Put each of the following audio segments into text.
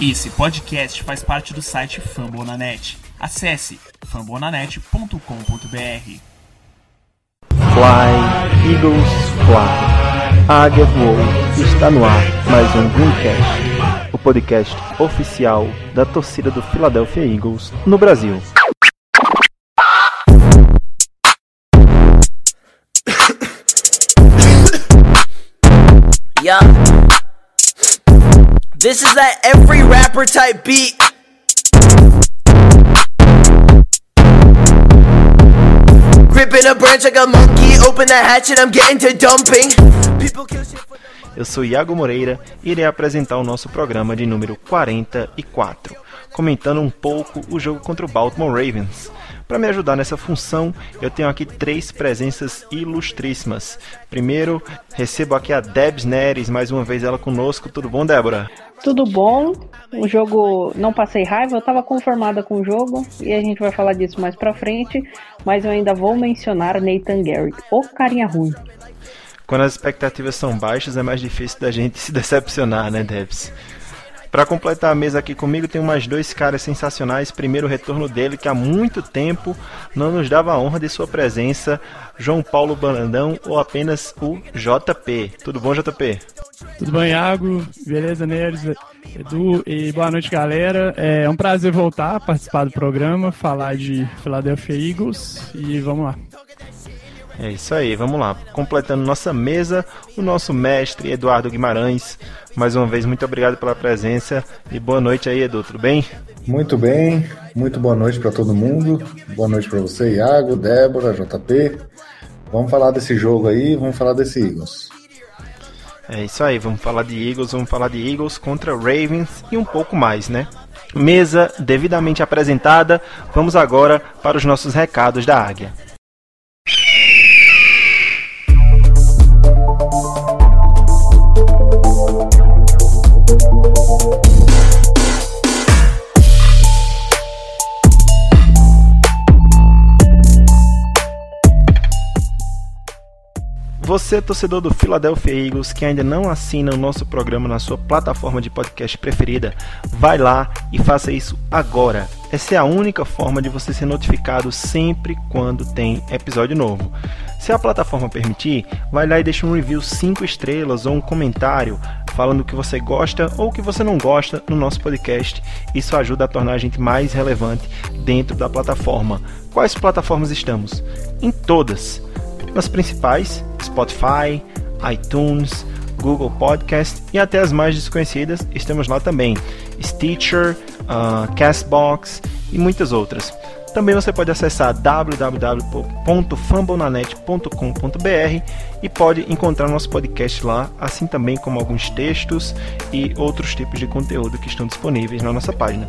Esse podcast faz parte do site Fambonanet. Acesse fambonanet.com.br. Fly, Eagles Fly. A águia voou. Está no ar mais um Greencast, o podcast oficial da torcida do Philadelphia Eagles no Brasil. Yeah. This is that every rapper type beat. Gripping a branch like a monkey, open the hatchet, I'm getting to dumping. People kill shit for Eu sou Iago Moreira e irei apresentar o nosso programa de número 44, comentando um pouco o jogo contra o Baltimore Ravens. Para me ajudar nessa função, eu tenho aqui três presenças ilustríssimas. Primeiro, recebo aqui a Debs Neres, mais uma vez ela conosco. Tudo bom, Débora? Tudo bom? O jogo não passei raiva, eu estava conformada com o jogo e a gente vai falar disso mais pra frente, mas eu ainda vou mencionar Nathan Garrett, o carinha ruim. Quando as expectativas são baixas, é mais difícil da gente se decepcionar, né, Debs? Para completar a mesa aqui comigo, tem mais dois caras sensacionais. Primeiro, o retorno dele, que há muito tempo não nos dava a honra de sua presença, João Paulo Brandão, ou apenas o JP. Tudo bom, JP? Tudo bom, Iago? Beleza, Neres? Edu, e boa noite, galera. É um prazer voltar participar do programa, falar de Philadelphia Eagles e vamos lá. É isso aí, vamos lá. Completando nossa mesa, o nosso mestre Eduardo Guimarães. Mais uma vez, muito obrigado pela presença e boa noite aí, Edu, tudo bem? Muito bem, muito boa noite para todo mundo. Boa noite para você, Iago, Débora, JP. Vamos falar desse jogo aí, vamos falar desse Eagles. É isso aí, vamos falar de Eagles, vamos falar de Eagles contra Ravens e um pouco mais, né? Mesa devidamente apresentada, vamos agora para os nossos recados da Águia. Você, torcedor do Philadelphia Eagles, que ainda não assina o nosso programa na sua plataforma de podcast preferida, vai lá e faça isso agora. Essa é a única forma de você ser notificado sempre quando tem episódio novo. Se a plataforma permitir, vai lá e deixa um review 5 estrelas ou um comentário falando o que você gosta ou o que você não gosta no nosso podcast. Isso ajuda a tornar a gente mais relevante dentro da plataforma. Quais plataformas estamos? Em todas nas principais, Spotify, iTunes, Google Podcast e até as mais desconhecidas, estamos lá também, Stitcher, uh, Castbox e muitas outras. Também você pode acessar www.fambonanet.com.br e pode encontrar nosso podcast lá, assim também como alguns textos e outros tipos de conteúdo que estão disponíveis na nossa página.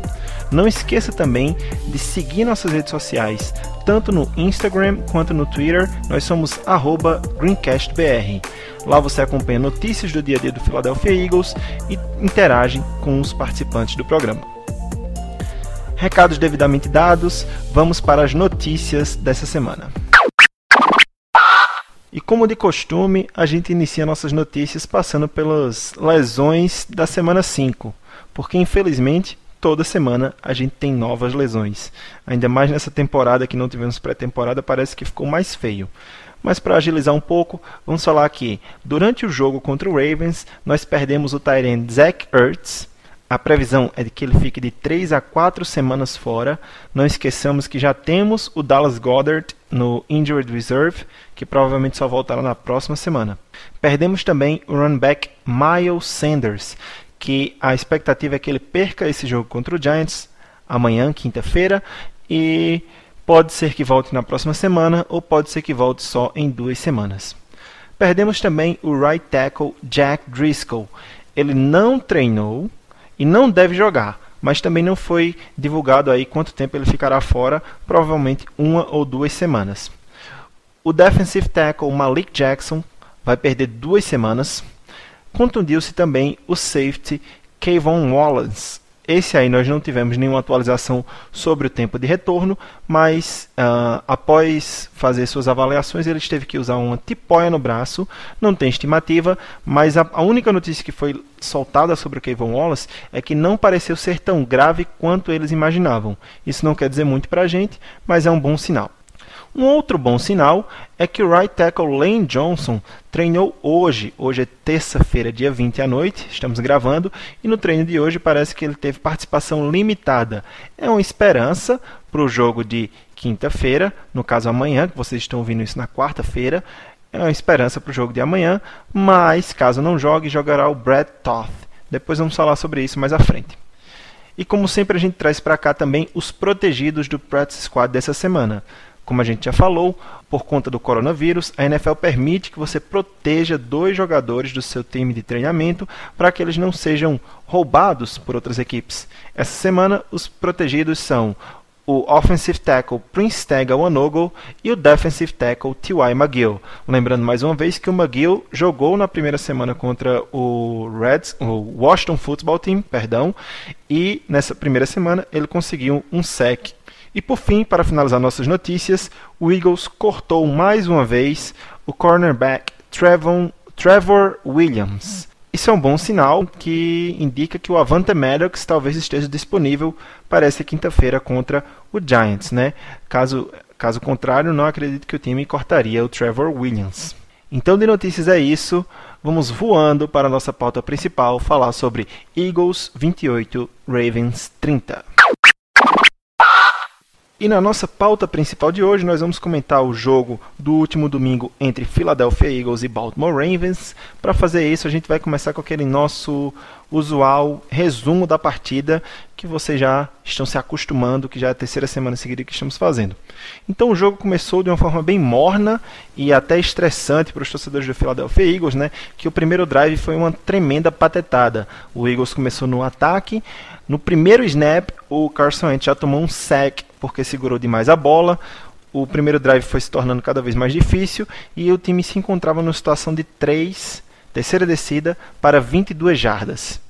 Não esqueça também de seguir nossas redes sociais, tanto no Instagram quanto no Twitter, nós somos greencastbr. Lá você acompanha notícias do dia a dia do Philadelphia Eagles e interage com os participantes do programa. Recados devidamente dados, vamos para as notícias dessa semana. E como de costume, a gente inicia nossas notícias passando pelas lesões da semana 5, porque infelizmente toda semana a gente tem novas lesões. Ainda mais nessa temporada que não tivemos pré-temporada, parece que ficou mais feio. Mas para agilizar um pouco, vamos falar que durante o jogo contra o Ravens, nós perdemos o Tyrant Zach Ertz, a previsão é de que ele fique de 3 a 4 semanas fora. Não esqueçamos que já temos o Dallas Goddard no Injured Reserve, que provavelmente só voltará na próxima semana. Perdemos também o runback Miles Sanders, que a expectativa é que ele perca esse jogo contra o Giants amanhã, quinta-feira, e pode ser que volte na próxima semana ou pode ser que volte só em duas semanas. Perdemos também o right tackle Jack Driscoll. Ele não treinou e não deve jogar, mas também não foi divulgado aí quanto tempo ele ficará fora, provavelmente uma ou duas semanas. O defensive tackle Malik Jackson vai perder duas semanas. Contundiu-se também o safety Kayvon Wallace. Esse aí nós não tivemos nenhuma atualização sobre o tempo de retorno, mas uh, após fazer suas avaliações, ele teve que usar uma tipóia no braço. Não tem estimativa, mas a, a única notícia que foi soltada sobre o Kevin Wallace é que não pareceu ser tão grave quanto eles imaginavam. Isso não quer dizer muito para a gente, mas é um bom sinal. Um outro bom sinal é que o right tackle Lane Johnson treinou hoje. Hoje é terça-feira, dia 20 à noite, estamos gravando, e no treino de hoje parece que ele teve participação limitada. É uma esperança para o jogo de quinta-feira, no caso amanhã, que vocês estão ouvindo isso na quarta-feira. É uma esperança para o jogo de amanhã, mas caso não jogue, jogará o Brad Toth. Depois vamos falar sobre isso mais à frente. E como sempre, a gente traz para cá também os protegidos do Practice Squad dessa semana. Como a gente já falou, por conta do coronavírus, a NFL permite que você proteja dois jogadores do seu time de treinamento para que eles não sejam roubados por outras equipes. Essa semana, os protegidos são o offensive tackle Prince Tega Wanogo e o defensive tackle T.Y. McGill. Lembrando mais uma vez que o McGill jogou na primeira semana contra o Reds, o Washington Football Team, perdão, e nessa primeira semana ele conseguiu um sec e por fim, para finalizar nossas notícias, o Eagles cortou mais uma vez o cornerback Trevon, Trevor Williams. Isso é um bom sinal que indica que o Avante Maddox talvez esteja disponível para essa quinta-feira contra o Giants, né? Caso, caso contrário, não acredito que o time cortaria o Trevor Williams. Então, de notícias é isso. Vamos voando para a nossa pauta principal, falar sobre Eagles 28, Ravens 30. E na nossa pauta principal de hoje, nós vamos comentar o jogo do último domingo entre Philadelphia Eagles e Baltimore Ravens. Para fazer isso, a gente vai começar com aquele nosso usual resumo da partida que vocês já estão se acostumando, que já é a terceira semana seguida que estamos fazendo. Então o jogo começou de uma forma bem morna e até estressante para os torcedores do Philadelphia Eagles, né? Que o primeiro drive foi uma tremenda patetada. O Eagles começou no ataque, no primeiro snap, o Carson Wentz já tomou um sack porque segurou demais a bola. O primeiro drive foi se tornando cada vez mais difícil e o time se encontrava numa situação de 3, terceira descida, para 22 jardas.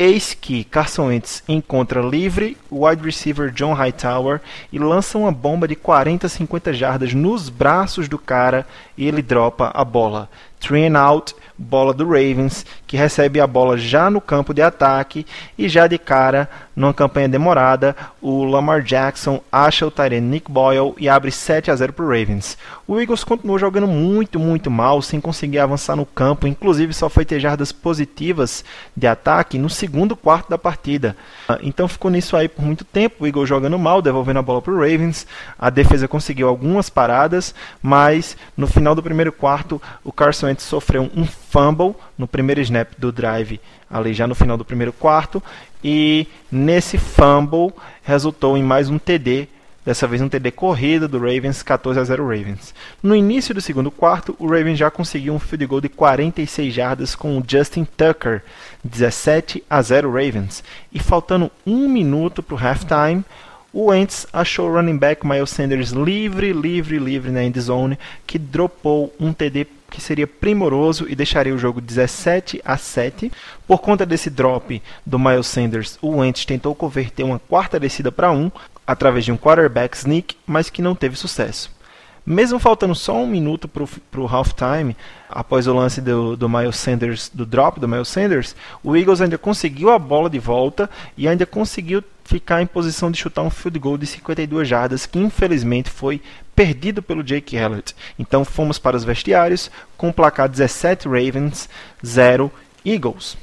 Eis que Carson Wentz encontra livre o wide receiver John Hightower e lança uma bomba de 40 50 jardas nos braços do cara e ele dropa a bola. Three and out, bola do Ravens, que recebe a bola já no campo de ataque e já de cara, numa campanha demorada, o Lamar Jackson acha o Tyrene Nick Boyle e abre 7 a 0 para o Ravens. O Eagles continuou jogando muito, muito mal, sem conseguir avançar no campo, inclusive só foi ter jardas positivas de ataque no segundo quarto da partida. Então ficou nisso aí por muito tempo, o Eagles jogando mal, devolvendo a bola para o Ravens, a defesa conseguiu algumas paradas, mas no final do primeiro quarto o Carson Wentz sofreu um fumble no primeiro snap do drive, ali já no final do primeiro quarto, e nesse fumble resultou em mais um TD, dessa vez um TD corrida do Ravens, 14 a 0 Ravens. No início do segundo quarto, o Ravens já conseguiu um field goal de 46 jardas com o Justin Tucker, 17 a 0 Ravens, e faltando um minuto para o halftime, o Wentz achou o running back Miles Sanders livre, livre, livre na end zone, que dropou um TD que seria primoroso e deixaria o jogo 17 a 7. Por conta desse drop do Miles Sanders, o Wentz tentou converter uma quarta descida para um através de um quarterback sneak, mas que não teve sucesso. Mesmo faltando só um minuto para o halftime, após o lance do, do Miles Sanders, do drop do Miles Sanders, o Eagles ainda conseguiu a bola de volta e ainda conseguiu ficar em posição de chutar um field goal de 52 jardas, que infelizmente foi perdido pelo Jake Elliott. Então fomos para os vestiários com o placar 17 Ravens, 0 Eagles.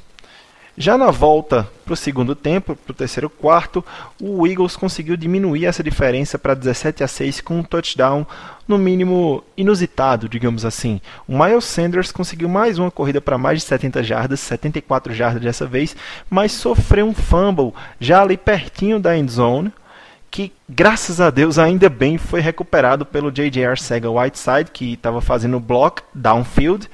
Já na volta para o segundo tempo, para o terceiro quarto, o Eagles conseguiu diminuir essa diferença para 17 a 6 com um touchdown, no mínimo inusitado, digamos assim. O Miles Sanders conseguiu mais uma corrida para mais de 70 jardas, 74 jardas dessa vez, mas sofreu um fumble já ali pertinho da end zone que graças a Deus ainda bem foi recuperado pelo J.J. Sega Whiteside, que estava fazendo block downfield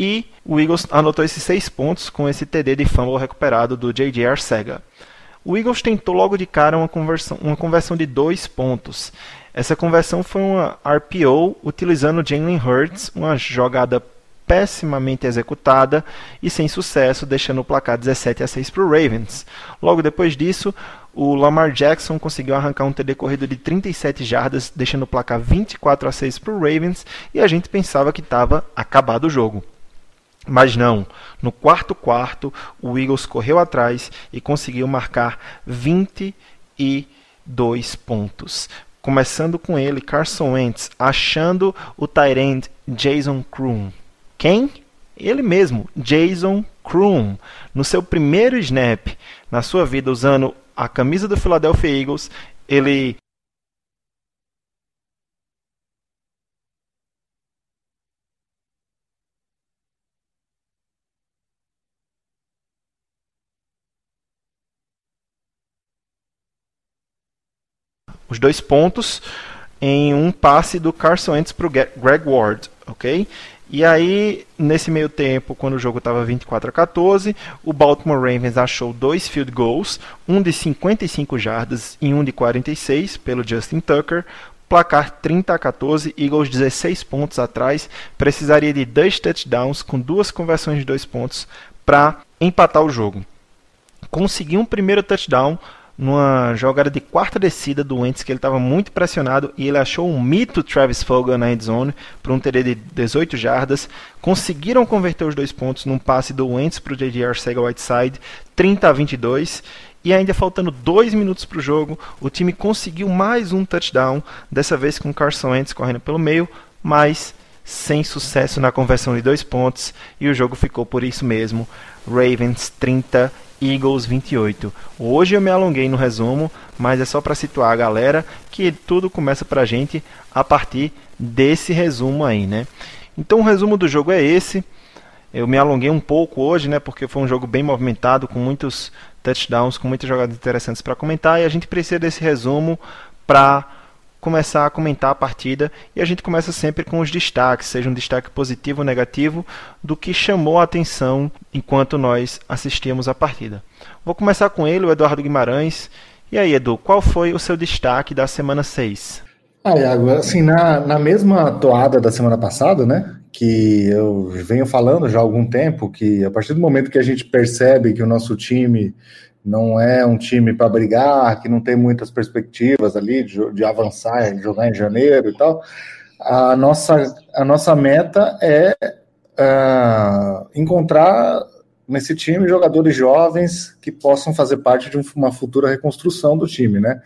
e o Eagles anotou esses seis pontos com esse TD de fumble recuperado do J.J. Arcega. O Eagles tentou logo de cara uma conversão, uma conversão de dois pontos. Essa conversão foi uma RPO utilizando Jalen Hurts, uma jogada pessimamente executada e sem sucesso, deixando o placar 17 a 6 para o Ravens. Logo depois disso, o Lamar Jackson conseguiu arrancar um TD corrido de 37 jardas, deixando o placar 24 a 6 para o Ravens, e a gente pensava que estava acabado o jogo. Mas não, no quarto quarto, o Eagles correu atrás e conseguiu marcar 22 pontos. Começando com ele, Carson Wentz, achando o tight Jason Kroon. Quem? Ele mesmo, Jason Kroon, no seu primeiro snap na sua vida usando a camisa do Philadelphia Eagles, ele os dois pontos em um passe do Carson Wentz para o Greg Ward, ok? E aí, nesse meio tempo, quando o jogo estava 24 a 14, o Baltimore Ravens achou dois field goals, um de 55 jardas e um de 46 pelo Justin Tucker. Placar 30 a 14, Eagles 16 pontos atrás, precisaria de dois touchdowns com duas conversões de dois pontos para empatar o jogo. Conseguiu um primeiro touchdown numa jogada de quarta descida do Wentz, que ele estava muito pressionado e ele achou um mito Travis Fulgham na endzone para um TD de 18 jardas. Conseguiram converter os dois pontos num passe do Wentz para o J.J. Arcega-Whiteside, 30 a 22. E ainda faltando dois minutos para o jogo, o time conseguiu mais um touchdown, dessa vez com Carson Wentz correndo pelo meio, mas sem sucesso na conversão de dois pontos, e o jogo ficou por isso mesmo. Ravens 30 Eagles 28. Hoje eu me alonguei no resumo, mas é só para situar a galera que tudo começa para a gente a partir desse resumo aí, né? Então o resumo do jogo é esse. Eu me alonguei um pouco hoje, né? Porque foi um jogo bem movimentado, com muitos touchdowns, com muitas jogadas interessantes para comentar, e a gente precisa desse resumo para começar a comentar a partida e a gente começa sempre com os destaques, seja um destaque positivo ou negativo, do que chamou a atenção enquanto nós assistíamos a partida. Vou começar com ele, o Eduardo Guimarães. E aí, Edu, qual foi o seu destaque da semana 6? Ah, Iago, assim, na, na mesma toada da semana passada, né, que eu venho falando já há algum tempo, que a partir do momento que a gente percebe que o nosso time não é um time para brigar, que não tem muitas perspectivas ali de, de avançar, de jogar em janeiro e tal. A nossa, a nossa meta é uh, encontrar nesse time jogadores jovens que possam fazer parte de uma futura reconstrução do time, né?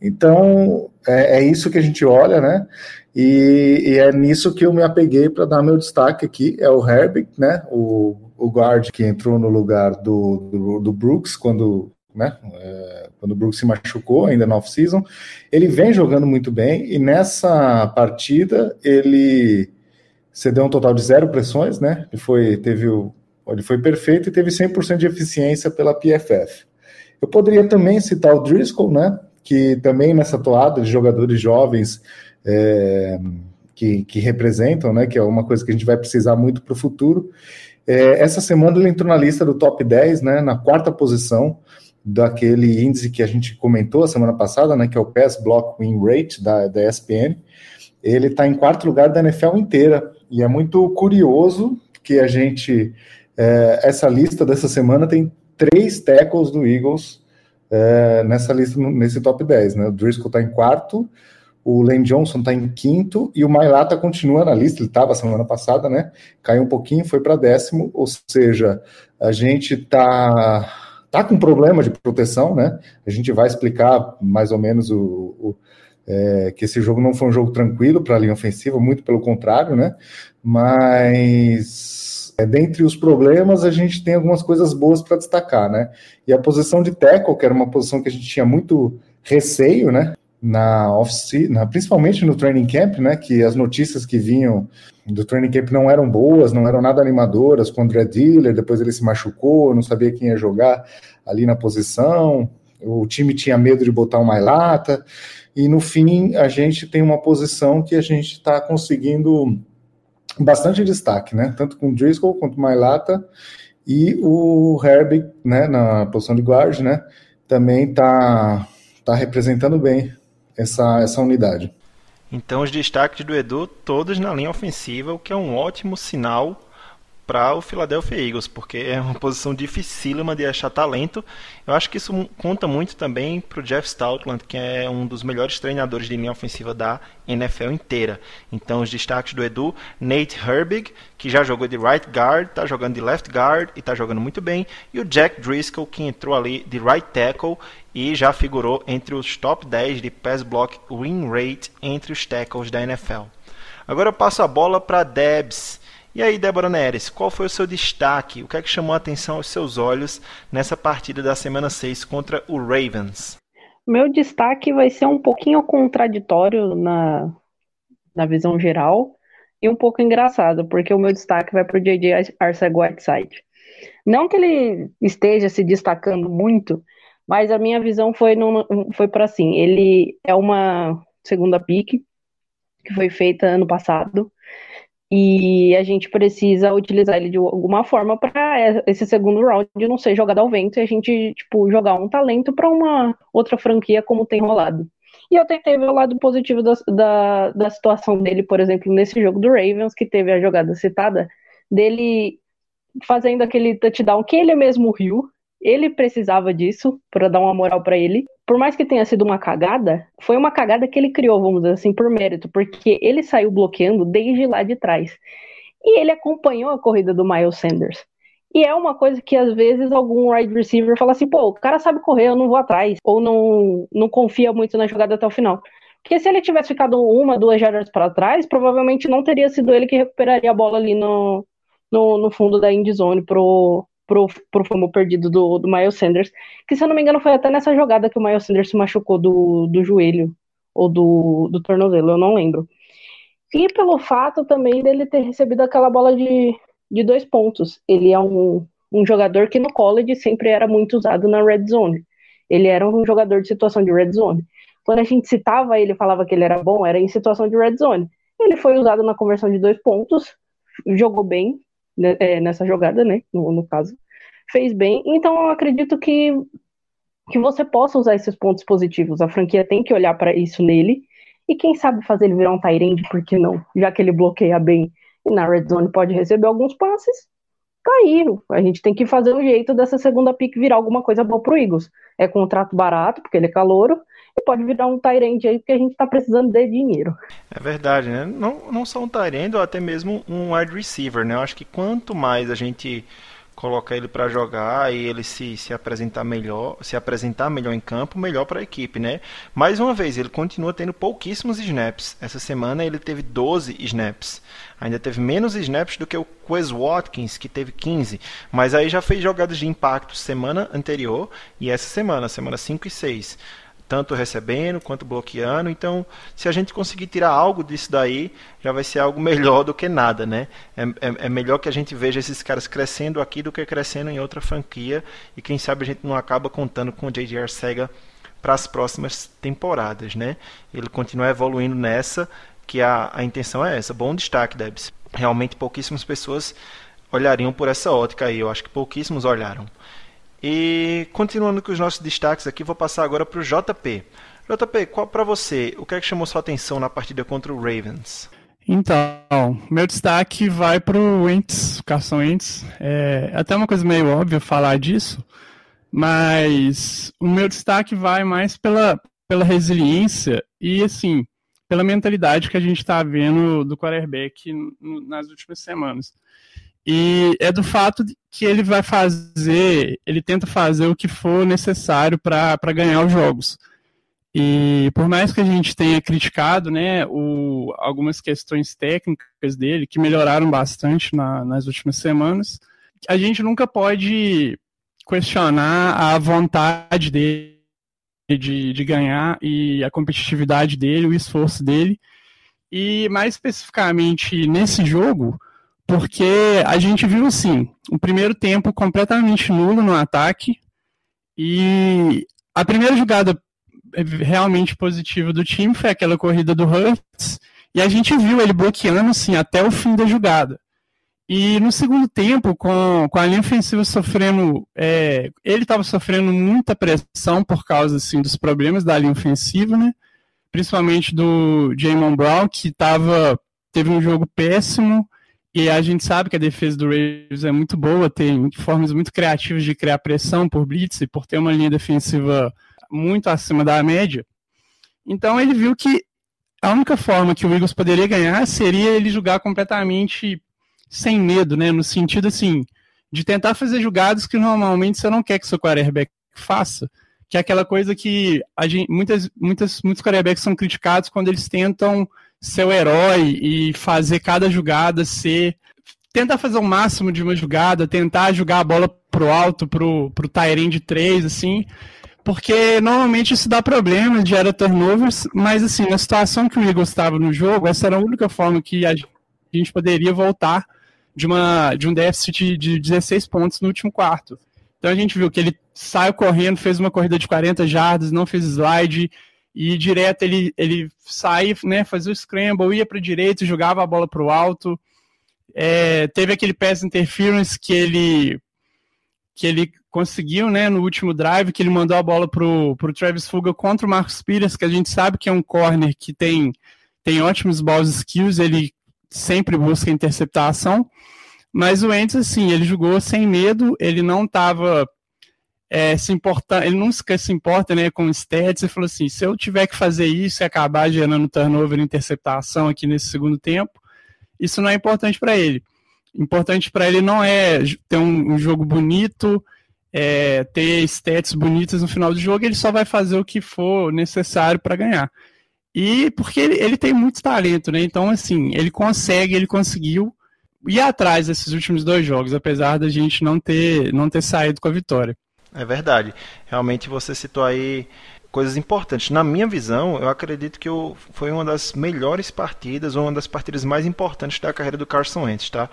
Então é, é isso que a gente olha, né? E, e é nisso que eu me apeguei para dar meu destaque aqui. É o Herbig, né? O, o guard que entrou no lugar do, do, do Brooks quando, né, é, quando o Brooks se machucou ainda na off-season. Ele vem jogando muito bem e nessa partida ele cedeu um total de zero pressões, né? Ele foi, teve o, ele foi perfeito e teve 100% de eficiência pela PFF. Eu poderia também citar o Driscoll, né? Que também nessa toada de jogadores jovens é, que, que representam, né? Que é uma coisa que a gente vai precisar muito para o futuro. É, essa semana ele entrou na lista do top 10, né, na quarta posição daquele índice que a gente comentou a semana passada, né, que é o Pass Block Win Rate da, da ESPN. Ele está em quarto lugar da NFL inteira e é muito curioso que a gente é, essa lista dessa semana tem três tackles do Eagles é, nessa lista nesse top 10, né? O Driscoll está em quarto, o Lane Johnson está em quinto e o Mailata continua na lista. Ele estava semana passada, né? Caiu um pouquinho, foi para décimo. Ou seja, a gente está tá com problema de proteção, né? A gente vai explicar mais ou menos o, o é, que esse jogo não foi um jogo tranquilo para a linha ofensiva, muito pelo contrário, né? Mas é, dentre os problemas, a gente tem algumas coisas boas para destacar, né? E a posição de tackle, que era uma posição que a gente tinha muito receio, né? Na na, principalmente no training camp, né, que as notícias que vinham do training camp não eram boas, não eram nada animadoras, com o André Diller, depois ele se machucou, não sabia quem ia jogar ali na posição, o time tinha medo de botar uma lata, e no fim a gente tem uma posição que a gente está conseguindo bastante destaque, né, tanto com o Driscoll quanto o Mailata, e o Herbig, né, na posição de guard, né, também está tá representando bem essa, essa unidade. Então os destaques do Edu todos na linha ofensiva, o que é um ótimo sinal para o Philadelphia Eagles, porque é uma posição dificílima de achar talento. Eu acho que isso conta muito também para o Jeff Stoutland, que é um dos melhores treinadores de linha ofensiva da NFL inteira. Então, os destaques do Edu, Nate Herbig, que já jogou de right guard, está jogando de left guard e está jogando muito bem, e o Jack Driscoll, que entrou ali de right tackle e já figurou entre os top 10 de pass block win rate entre os tackles da NFL. Agora eu passo a bola para Debs e aí, Débora Neres, qual foi o seu destaque? O que é que chamou a atenção aos seus olhos nessa partida da semana 6 contra o Ravens? Meu destaque vai ser um pouquinho contraditório na, na visão geral e um pouco engraçado, porque o meu destaque vai para o J.J. Arceg-Whiteside. Não que ele esteja se destacando muito, mas a minha visão foi, foi para assim, ele é uma segunda pick que foi feita ano passado, e a gente precisa utilizar ele de alguma forma para esse segundo round não ser jogado ao vento e a gente, tipo, jogar um talento para uma outra franquia como tem rolado. E eu tentei ver o lado positivo da, da, da, situação dele, por exemplo, nesse jogo do Ravens, que teve a jogada citada, dele fazendo aquele touchdown que ele mesmo riu, ele precisava disso para dar uma moral para ele. Por mais que tenha sido uma cagada, foi uma cagada que ele criou, vamos dizer assim, por mérito, porque ele saiu bloqueando desde lá de trás. E ele acompanhou a corrida do Miles Sanders. E é uma coisa que às vezes algum wide receiver fala assim: pô, o cara sabe correr, eu não vou atrás. Ou não, não confia muito na jogada até o final. Porque se ele tivesse ficado uma, duas jardas para trás, provavelmente não teria sido ele que recuperaria a bola ali no, no, no fundo da end zone pro, pro, pro fumble perdido do, do Miles Sanders, que se eu não me engano foi até nessa jogada que o Miles Sanders se machucou do, do joelho ou do, do tornozelo, eu não lembro. E pelo fato também dele ter recebido aquela bola de, de dois pontos. Ele é um, um jogador que no college sempre era muito usado na red zone. Ele era um jogador de situação de red zone. Quando a gente citava ele falava que ele era bom, era em situação de red zone. Ele foi usado na conversão de dois pontos, jogou bem, nessa jogada, né? No, no, caso, fez bem. Então eu acredito que, que você possa usar esses pontos positivos. A franquia tem que olhar para isso nele. E quem sabe fazer ele virar um Tyrande, por que não? Já que ele bloqueia bem e na red zone pode receber alguns passes, tá aí. A gente tem que fazer um jeito dessa segunda pick virar alguma coisa boa pro Eagles. É contrato barato, porque ele é calouro, e pode virar um Tyrande aí, porque a gente está precisando de dinheiro. É verdade, né? Não, não só um Tyrande, ou até mesmo um wide receiver, né? Eu acho que quanto mais a gente colocar ele para jogar e ele se, se apresentar melhor, se apresentar melhor em campo, melhor para a equipe, né? Mais uma vez, ele continua tendo pouquíssimos snaps. Essa semana ele teve 12 snaps. Ainda teve menos snaps do que o Quez Watkins, que teve 15, mas aí já fez jogadas de impacto semana anterior e essa semana, semana 5 e 6 tanto recebendo quanto bloqueando. Então, se a gente conseguir tirar algo disso daí, já vai ser algo melhor do que nada, né? É, é, é, melhor que a gente veja esses caras crescendo aqui do que crescendo em outra franquia. E quem sabe a gente não acaba contando com o J.J. Arcega para as próximas temporadas, né? Ele continua evoluindo nessa, que a, a intenção é essa. Bom destaque, Debs. Realmente pouquíssimas pessoas olhariam por essa ótica aí. Eu acho que pouquíssimos olharam. E continuando com os nossos destaques aqui, vou passar agora para o JP. JP, qual para você, o que é que chamou sua atenção na partida contra o Ravens? Então, meu destaque vai para o Wentz, Carson Wentz. É até uma coisa meio óbvia falar disso, mas o meu destaque vai mais pela, pela resiliência e, assim, pela mentalidade que a gente está vendo do quarterback nas últimas semanas. E é do fato que ele vai fazer, ele tenta fazer o que for necessário para ganhar os jogos. E por mais que a gente tenha criticado né, o, algumas questões técnicas dele, que melhoraram bastante na, nas últimas semanas, a gente nunca pode questionar a vontade dele de, de ganhar e a competitividade dele, o esforço dele. E mais especificamente nesse jogo, porque a gente viu assim, o primeiro tempo completamente nulo no ataque e a primeira jogada realmente positiva do time foi aquela corrida do Hurts e a gente viu ele bloqueando assim até o fim da jogada. E no segundo tempo, com, com a linha ofensiva sofrendo, é, ele estava sofrendo muita pressão por causa assim, dos problemas da linha ofensiva, né? principalmente do Jamon Brown, que tava, teve um jogo péssimo, e a gente sabe que a defesa do Ravens é muito boa, tem formas muito criativas de criar pressão por blitz e por ter uma linha defensiva muito acima da média. Então ele viu que a única forma que o Eagles poderia ganhar seria ele jogar completamente sem medo, né? No sentido assim, de tentar fazer jogadas que normalmente você não quer que seu quarterback faça, que é aquela coisa que a gente, muitas, muitas, muitos quarterbacks são criticados quando eles tentam ser o herói e fazer cada jogada ser. Tentar fazer o máximo de uma jogada, tentar jogar a bola pro alto, pro, pro Tyrene de três, assim. Porque normalmente isso dá problema, gera turnovers, mas assim, na situação que o Eagles estava no jogo, essa era a única forma que a gente poderia voltar de, uma, de um déficit de 16 pontos no último quarto. Então a gente viu que ele saiu correndo, fez uma corrida de 40 jardas, não fez slide, e direto ele, ele saía, né, fazia o scramble, ia para direito, jogava a bola para o alto. É, teve aquele pass interference que ele que ele conseguiu, né, no último drive, que ele mandou a bola pro, pro Travis Fuga contra o Marcos Pires, que a gente sabe que é um corner que tem, tem ótimos balls skills, ele sempre busca interceptação, mas o Ents, assim, ele jogou sem medo, ele não estava é, se importa, ele nunca se importa, né, com stats, ele falou assim, se eu tiver que fazer isso e acabar gerando turnover e interceptação aqui nesse segundo tempo, isso não é importante para ele importante para ele não é ter um, um jogo bonito, é, ter stats bonitas no final do jogo, ele só vai fazer o que for necessário para ganhar. E porque ele, ele, tem muito talento, né? Então, assim, ele consegue, ele conseguiu ir atrás desses últimos dois jogos, apesar da gente não ter, não ter saído com a vitória. É verdade. Realmente você citou aí coisas importantes. Na minha visão, eu acredito que foi uma das melhores partidas, uma das partidas mais importantes da carreira do Carson Wentz, tá?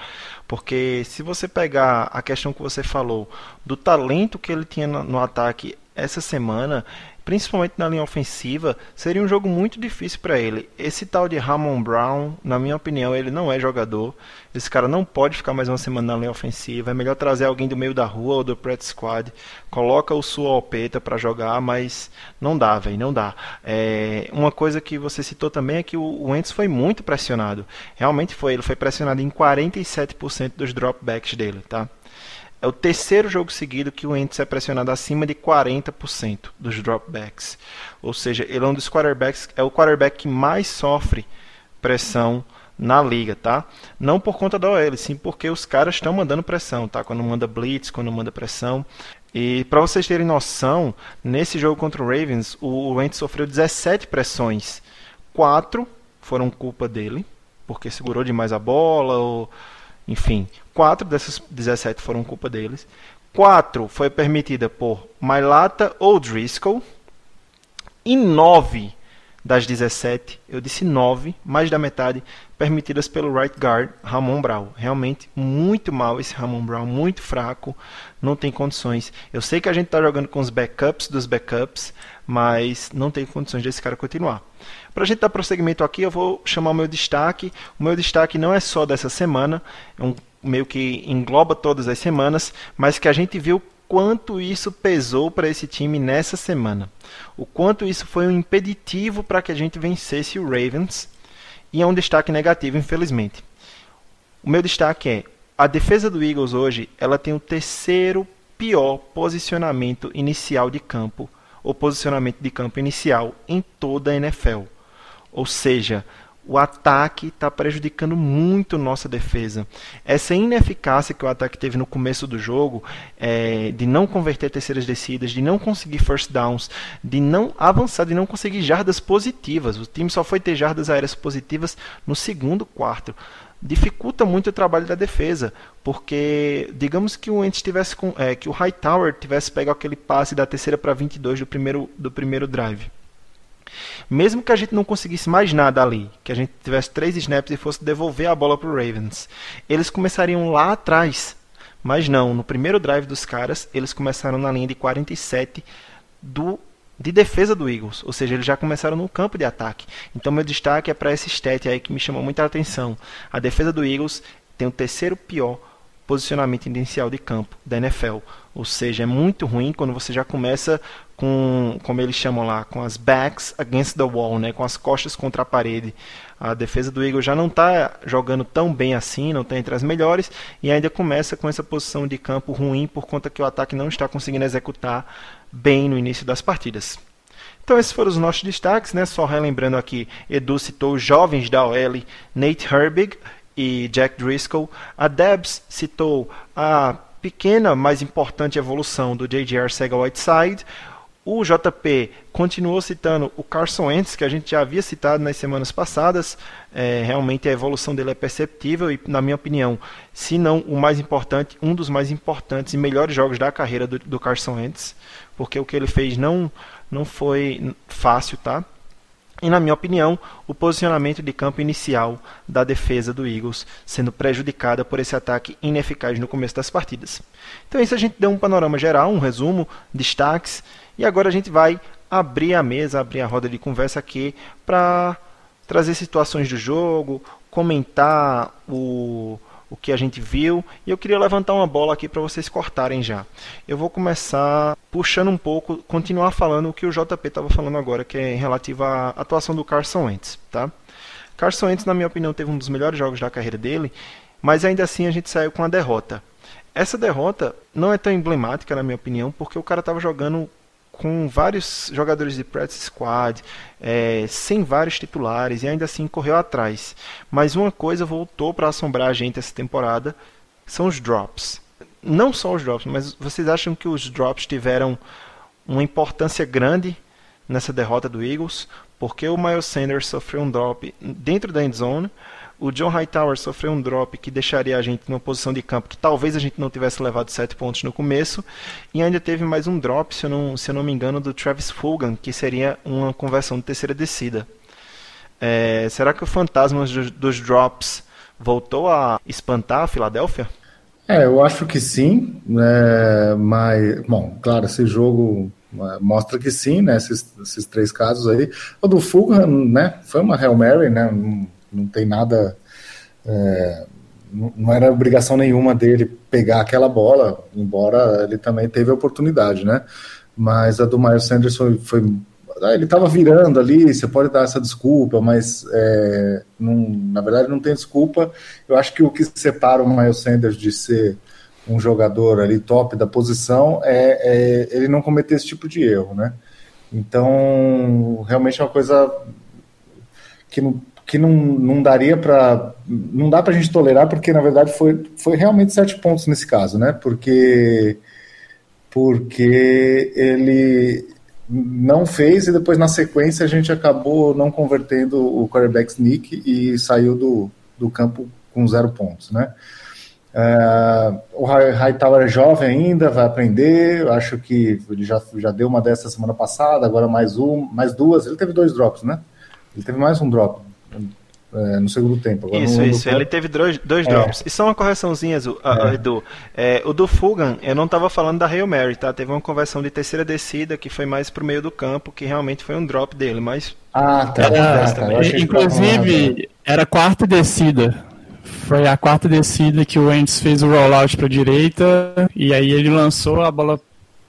Porque se você pegar a questão que você falou do talento que ele tinha no ataque essa semana, principalmente na linha ofensiva, seria um jogo muito difícil para ele. Esse tal de Ramon Brown, na minha opinião, ele não é jogador. Esse cara não pode ficar mais uma semana na linha ofensiva. É melhor trazer alguém do meio da rua ou do practice squad. Coloca o sua Alpeta para jogar, mas não dá, velho, não dá. É, uma coisa que você citou também é que o Wentz foi muito pressionado. Realmente foi, ele foi pressionado em 47% dos dropbacks dele, tá? É o terceiro jogo seguido que o Wentz é pressionado acima de 40% dos dropbacks. Ou seja, ele é um dos quarterbacks, é o quarterback que mais sofre pressão na liga, tá? Não por conta da OL, sim porque os caras estão mandando pressão, tá? Quando manda blitz, quando manda pressão. E para vocês terem noção, nesse jogo contra o Ravens, o Wentz sofreu 17 pressões. Quatro foram culpa dele, porque segurou demais a bola ou enfim, quatro dessas 17 foram culpa deles. Quatro foi permitida por Mailata ou Driscoll. E nove das 17, eu disse nove, mais da metade, permitidas pelo right guard Ramon Brown. Realmente muito mal esse Ramon Brown, muito fraco, não tem condições. Eu sei que a gente está jogando com os backups dos backups, mas não tem condições desse cara continuar. Para a gente dar prosseguimento aqui, eu vou chamar o meu destaque. O meu destaque não é só dessa semana, é um meio que engloba todas as semanas, mas que a gente viu quanto isso pesou para esse time nessa semana. O quanto isso foi um impeditivo para que a gente vencesse o Ravens. E é um destaque negativo, infelizmente. O meu destaque é a defesa do Eagles hoje, ela tem o terceiro pior posicionamento inicial de campo, ou posicionamento de campo inicial em toda a NFL. Ou seja, o ataque está prejudicando muito nossa defesa. Essa ineficácia que o ataque teve no começo do jogo, é, de não converter terceiras descidas, de não conseguir first downs, de não avançar, de não conseguir jardas positivas. O time só foi ter jardas aéreas positivas no segundo quarto. Dificulta muito o trabalho da defesa, porque digamos que o Ents tivesse com, é, que o Hightower tivesse pego aquele passe da terceira para 22 do primeiro do primeiro drive mesmo que a gente não conseguisse mais nada ali, que a gente tivesse três snaps e fosse devolver a bola para o Ravens, eles começariam lá atrás. Mas não, no primeiro drive dos caras, eles começaram na linha de 47 do de defesa do Eagles, ou seja, eles já começaram no campo de ataque. Então meu destaque é para esse stat aí que me chamou muita atenção. A defesa do Eagles tem o terceiro pior posicionamento inicial de campo da NFL. Ou seja, é muito ruim quando você já começa com, como eles chamam lá, com as backs against the wall, né, com as costas contra a parede. A defesa do Eagles já não está jogando tão bem assim, não está entre as melhores, e ainda começa com essa posição de campo ruim por conta que o ataque não está conseguindo executar bem no início das partidas. Então esses foram os nossos destaques, né? Só relembrando aqui, Edu citou os jovens da OL, Nate Herbig e Jack Driscoll. A Debs citou a pequena, mas importante evolução do J.J. Arcega-Whiteside. O JP continuou citando o Carson Wentz, que a gente já havia citado nas semanas passadas. É, realmente a evolução dele é perceptível e, na minha opinião, se não o mais importante, um dos mais importantes e melhores jogos da carreira do, do Carson Wentz, porque o que ele fez não, não foi fácil, tá? E, na minha opinião, o posicionamento de campo inicial da defesa do Eagles sendo prejudicada por esse ataque ineficaz no começo das partidas. Então, isso a gente deu um panorama geral, um resumo, destaques, e agora a gente vai abrir a mesa, abrir a roda de conversa aqui para trazer situações do jogo, comentar o, o que a gente viu. E eu queria levantar uma bola aqui para vocês cortarem já. Eu vou começar puxando um pouco, continuar falando o que o JP estava falando agora, que é em relativo à atuação do Carson Wentz, tá? Carson Wentz, na minha opinião, teve um dos melhores jogos da carreira dele, mas ainda assim a gente saiu com a derrota. Essa derrota não é tão emblemática, na minha opinião, porque o cara estava jogando com vários jogadores de practice squad, é, sem vários titulares e ainda assim correu atrás. Mas uma coisa voltou para assombrar a gente essa temporada, são os drops. Não só os drops, mas vocês acham que os drops tiveram uma importância grande nessa derrota do Eagles? Porque o Miles Sanders sofreu um drop dentro da endzone, o John Hightower sofreu um drop que deixaria a gente numa posição de campo que talvez a gente não tivesse levado 7 pontos no começo. E ainda teve mais um drop, se eu não, se eu não me engano, do Travis Fulgham, que seria uma conversão de terceira descida. É, será que o fantasma dos, dos drops voltou a espantar a Filadélfia? É, eu acho que sim, né, mas, bom, claro, esse jogo é, mostra que sim, né, esses, esses três casos aí. O do Fulgham, né, foi uma Hail Mary, né, não tem nada. É, não era obrigação nenhuma dele pegar aquela bola, embora ele também teve a oportunidade, né? Mas a do Miles Sanders foi. foi ah, ele estava virando ali, você pode dar essa desculpa, mas é, não, na verdade não tem desculpa. Eu acho que o que separa o Miles Sanders de ser um jogador ali top da posição é, é ele não cometer esse tipo de erro, né? Então, realmente é uma coisa que não, que não, não daria para não dá para a gente tolerar porque na verdade foi, foi realmente sete pontos nesse caso, né? Porque porque ele não fez e depois na sequência a gente acabou não convertendo o quarterback sneak e saiu do, do campo com zero pontos, né? Uh, o Hightower é jovem ainda, vai aprender. acho que ele já, já deu uma dessa semana passada, agora mais um, mais duas. Ele teve dois drops, né? Ele teve mais um drop é, no segundo tempo. Agora isso, isso. Ele teve dois, dois é. drops. E só uma correçãozinha, é. Edu. É, o do Fugan, eu não estava falando da Hail Mary, tá? Teve uma conversão de terceira descida que foi mais pro meio do campo, que realmente foi um drop dele, mas. Ah, tá. Ah, tá. Inclusive, era quarta descida. Foi a quarta descida que o Wentz fez o rollout para direita e aí ele lançou, a bola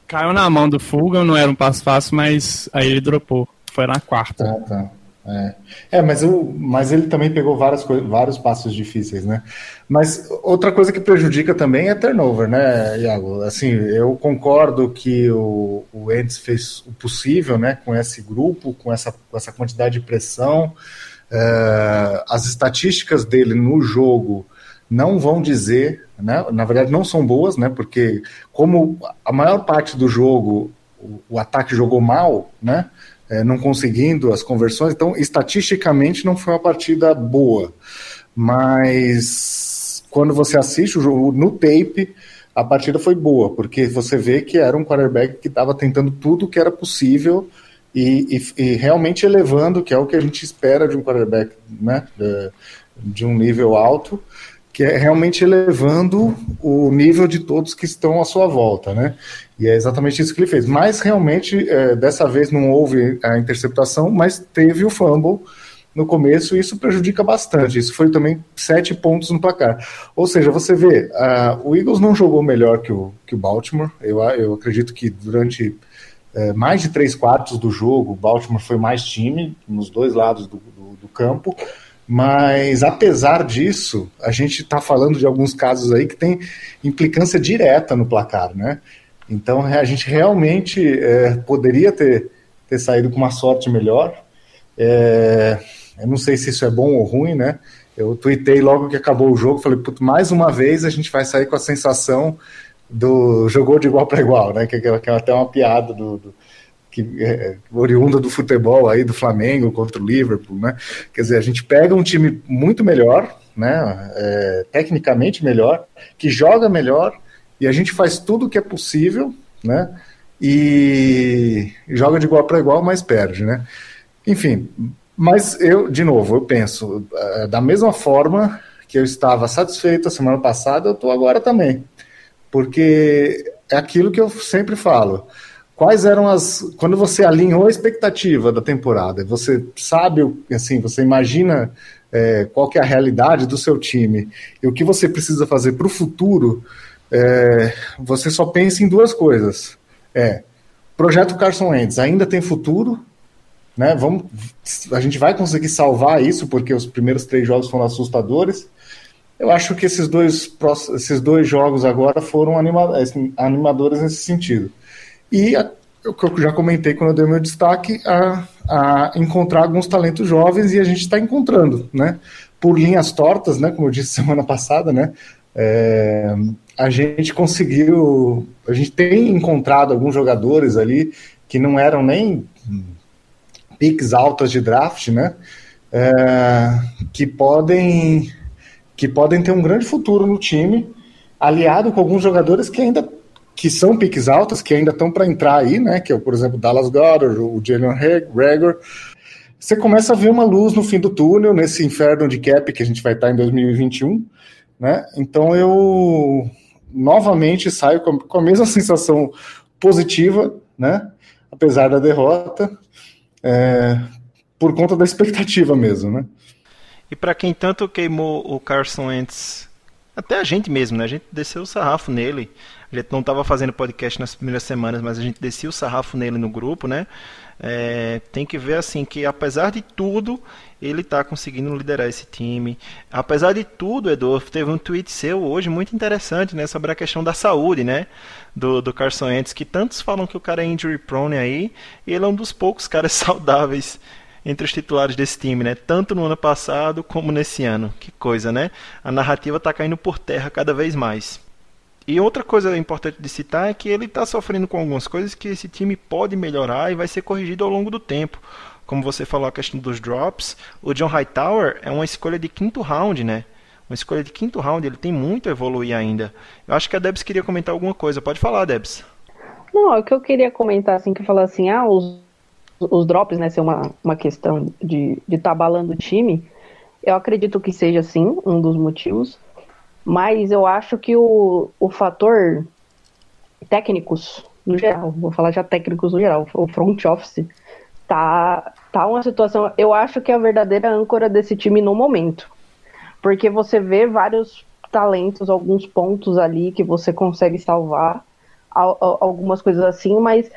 caiu na mão do Fugan, não era um passo fácil, mas aí ele dropou. Foi na quarta. Ah, tá. É, é mas, o, mas ele também pegou várias vários passos difíceis, né? Mas outra coisa que prejudica também é turnover, né, Iago? Assim, eu concordo que o, o Eds fez o possível, né, com esse grupo, com essa, com essa quantidade de pressão. É, as estatísticas dele no jogo não vão dizer, né, na verdade não são boas, né, porque como a maior parte do jogo o, o ataque jogou mal, né, é, não conseguindo as conversões. Então, estatisticamente, não foi uma partida boa. Mas quando você assiste o jogo no tape, a partida foi boa, porque você vê que era um quarterback que estava tentando tudo que era possível e, e, e, realmente elevando, que é o que a gente espera de um quarterback né, de, de um nível alto que é realmente elevando o nível de todos que estão à sua volta, né? E é exatamente isso que ele fez. Mas realmente, é, dessa vez não houve a interceptação, mas teve o fumble no começo, e isso prejudica bastante. Isso foi também sete pontos no placar. Ou seja, você vê, o Eagles não jogou melhor que o, que o Baltimore. Eu, eu acredito que durante uh, mais de três quartos do jogo, o Baltimore foi mais time nos dois lados do, do, do campo. Mas apesar disso, a gente está falando de alguns casos aí que tem implicância direta no placar, né? Então a gente realmente é, poderia ter, ter saído com uma sorte melhor. É, eu não sei se isso é bom ou ruim, né? Eu tuitei logo que acabou o jogo, falei, mais uma vez a gente vai sair com a sensação do jogou de igual para igual, né? Que, que, é até uma piada do, do que é, oriunda do futebol aí do Flamengo contra o Liverpool, né? Quer dizer, a gente pega um time muito melhor, né? É, tecnicamente melhor, que joga melhor e a gente faz tudo o que é possível, né? E joga de igual para igual, mas perde, né? Enfim, mas eu, de novo, eu penso, uh, da mesma forma que eu estava satisfeito a semana passada, eu estou agora também. Porque é aquilo que eu sempre falo. Quais eram as. Quando você alinhou a expectativa da temporada, você sabe, assim, você imagina é, qual que é a realidade do seu time e o que você precisa fazer para o futuro, é, você só pensa em duas coisas. É, projeto Carson Wentz ainda tem futuro, né? Vamos, a gente vai conseguir salvar isso porque os primeiros três jogos foram assustadores. Eu acho que esses dois, esses dois jogos agora foram anima, animadores nesse sentido. E o que eu já comentei quando eu dei meu destaque, a, a encontrar alguns talentos jovens e a gente está encontrando, né? Por linhas tortas, né? Como eu disse semana passada, né? É, a gente conseguiu, a gente tem encontrado alguns jogadores ali que não eram nem piques altas de draft, né? É, que podem que podem ter um grande futuro no time, aliado com alguns jogadores que ainda que são piques altas, que ainda estão para entrar aí, né? Que é, por exemplo, Dallas Goddard, o Jalen Rager. Você começa a ver uma luz no fim do túnel, nesse inferno de cap que a gente vai estar em 2021, né? Então eu novamente saio com, com a mesma sensação positiva, né? Apesar da derrota, é, por conta da expectativa mesmo, né? E para quem tanto queimou o Carson Wentz, até a gente mesmo, né? A gente desceu o sarrafo nele. A gente não estava fazendo podcast nas primeiras semanas, mas a gente desceu o sarrafo nele no grupo, né? É, tem que ver assim que apesar de tudo ele está conseguindo liderar esse time. Apesar de tudo, Edu, teve um tweet seu hoje muito interessante, né, sobre a questão da saúde, né, do, do Carson Wentz, que tantos falam que o cara é injury prone aí, e ele é um dos poucos caras saudáveis entre os titulares desse time, né? Tanto no ano passado como nesse ano. Que coisa, né? A narrativa está caindo por terra cada vez mais. E outra coisa importante de citar é que ele está sofrendo com algumas coisas que esse time pode melhorar e vai ser corrigido ao longo do tempo como você falou, a questão dos drops, o John Hightower é uma escolha de quinto round, né? Uma escolha de quinto round, ele tem muito a evoluir ainda. Eu acho que a Debs queria comentar alguma coisa. Pode falar, Debs. Não, o que eu queria comentar, assim, que eu falo assim, ah, os, os drops, né, ser uma, uma questão de estar de tá abalando o time, eu acredito que seja, sim, um dos motivos, mas eu acho que o, o fator técnicos, no geral, vou falar já técnicos no geral, o front office, tá, tá uma situação. Eu acho que é a verdadeira âncora desse time no momento. Porque você vê vários talentos, alguns pontos ali que você consegue salvar, algumas coisas assim, mas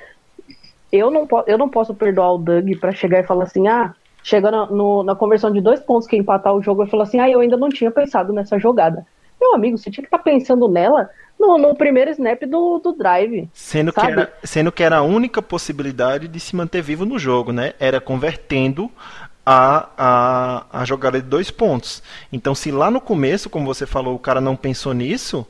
eu não, eu não posso perdoar o Doug para chegar e falar assim: ah, chega na, no, na conversão de dois pontos que empatar o jogo e falar assim: ah, eu ainda não tinha pensado nessa jogada. Meu amigo, você tinha que estar tá pensando nela no, no primeiro snap do, do drive. Sendo que, era, sendo que era a única possibilidade de se manter vivo no jogo, né? Era convertendo a, a, a jogada de dois pontos. Então, se lá no começo, como você falou, o cara não pensou nisso,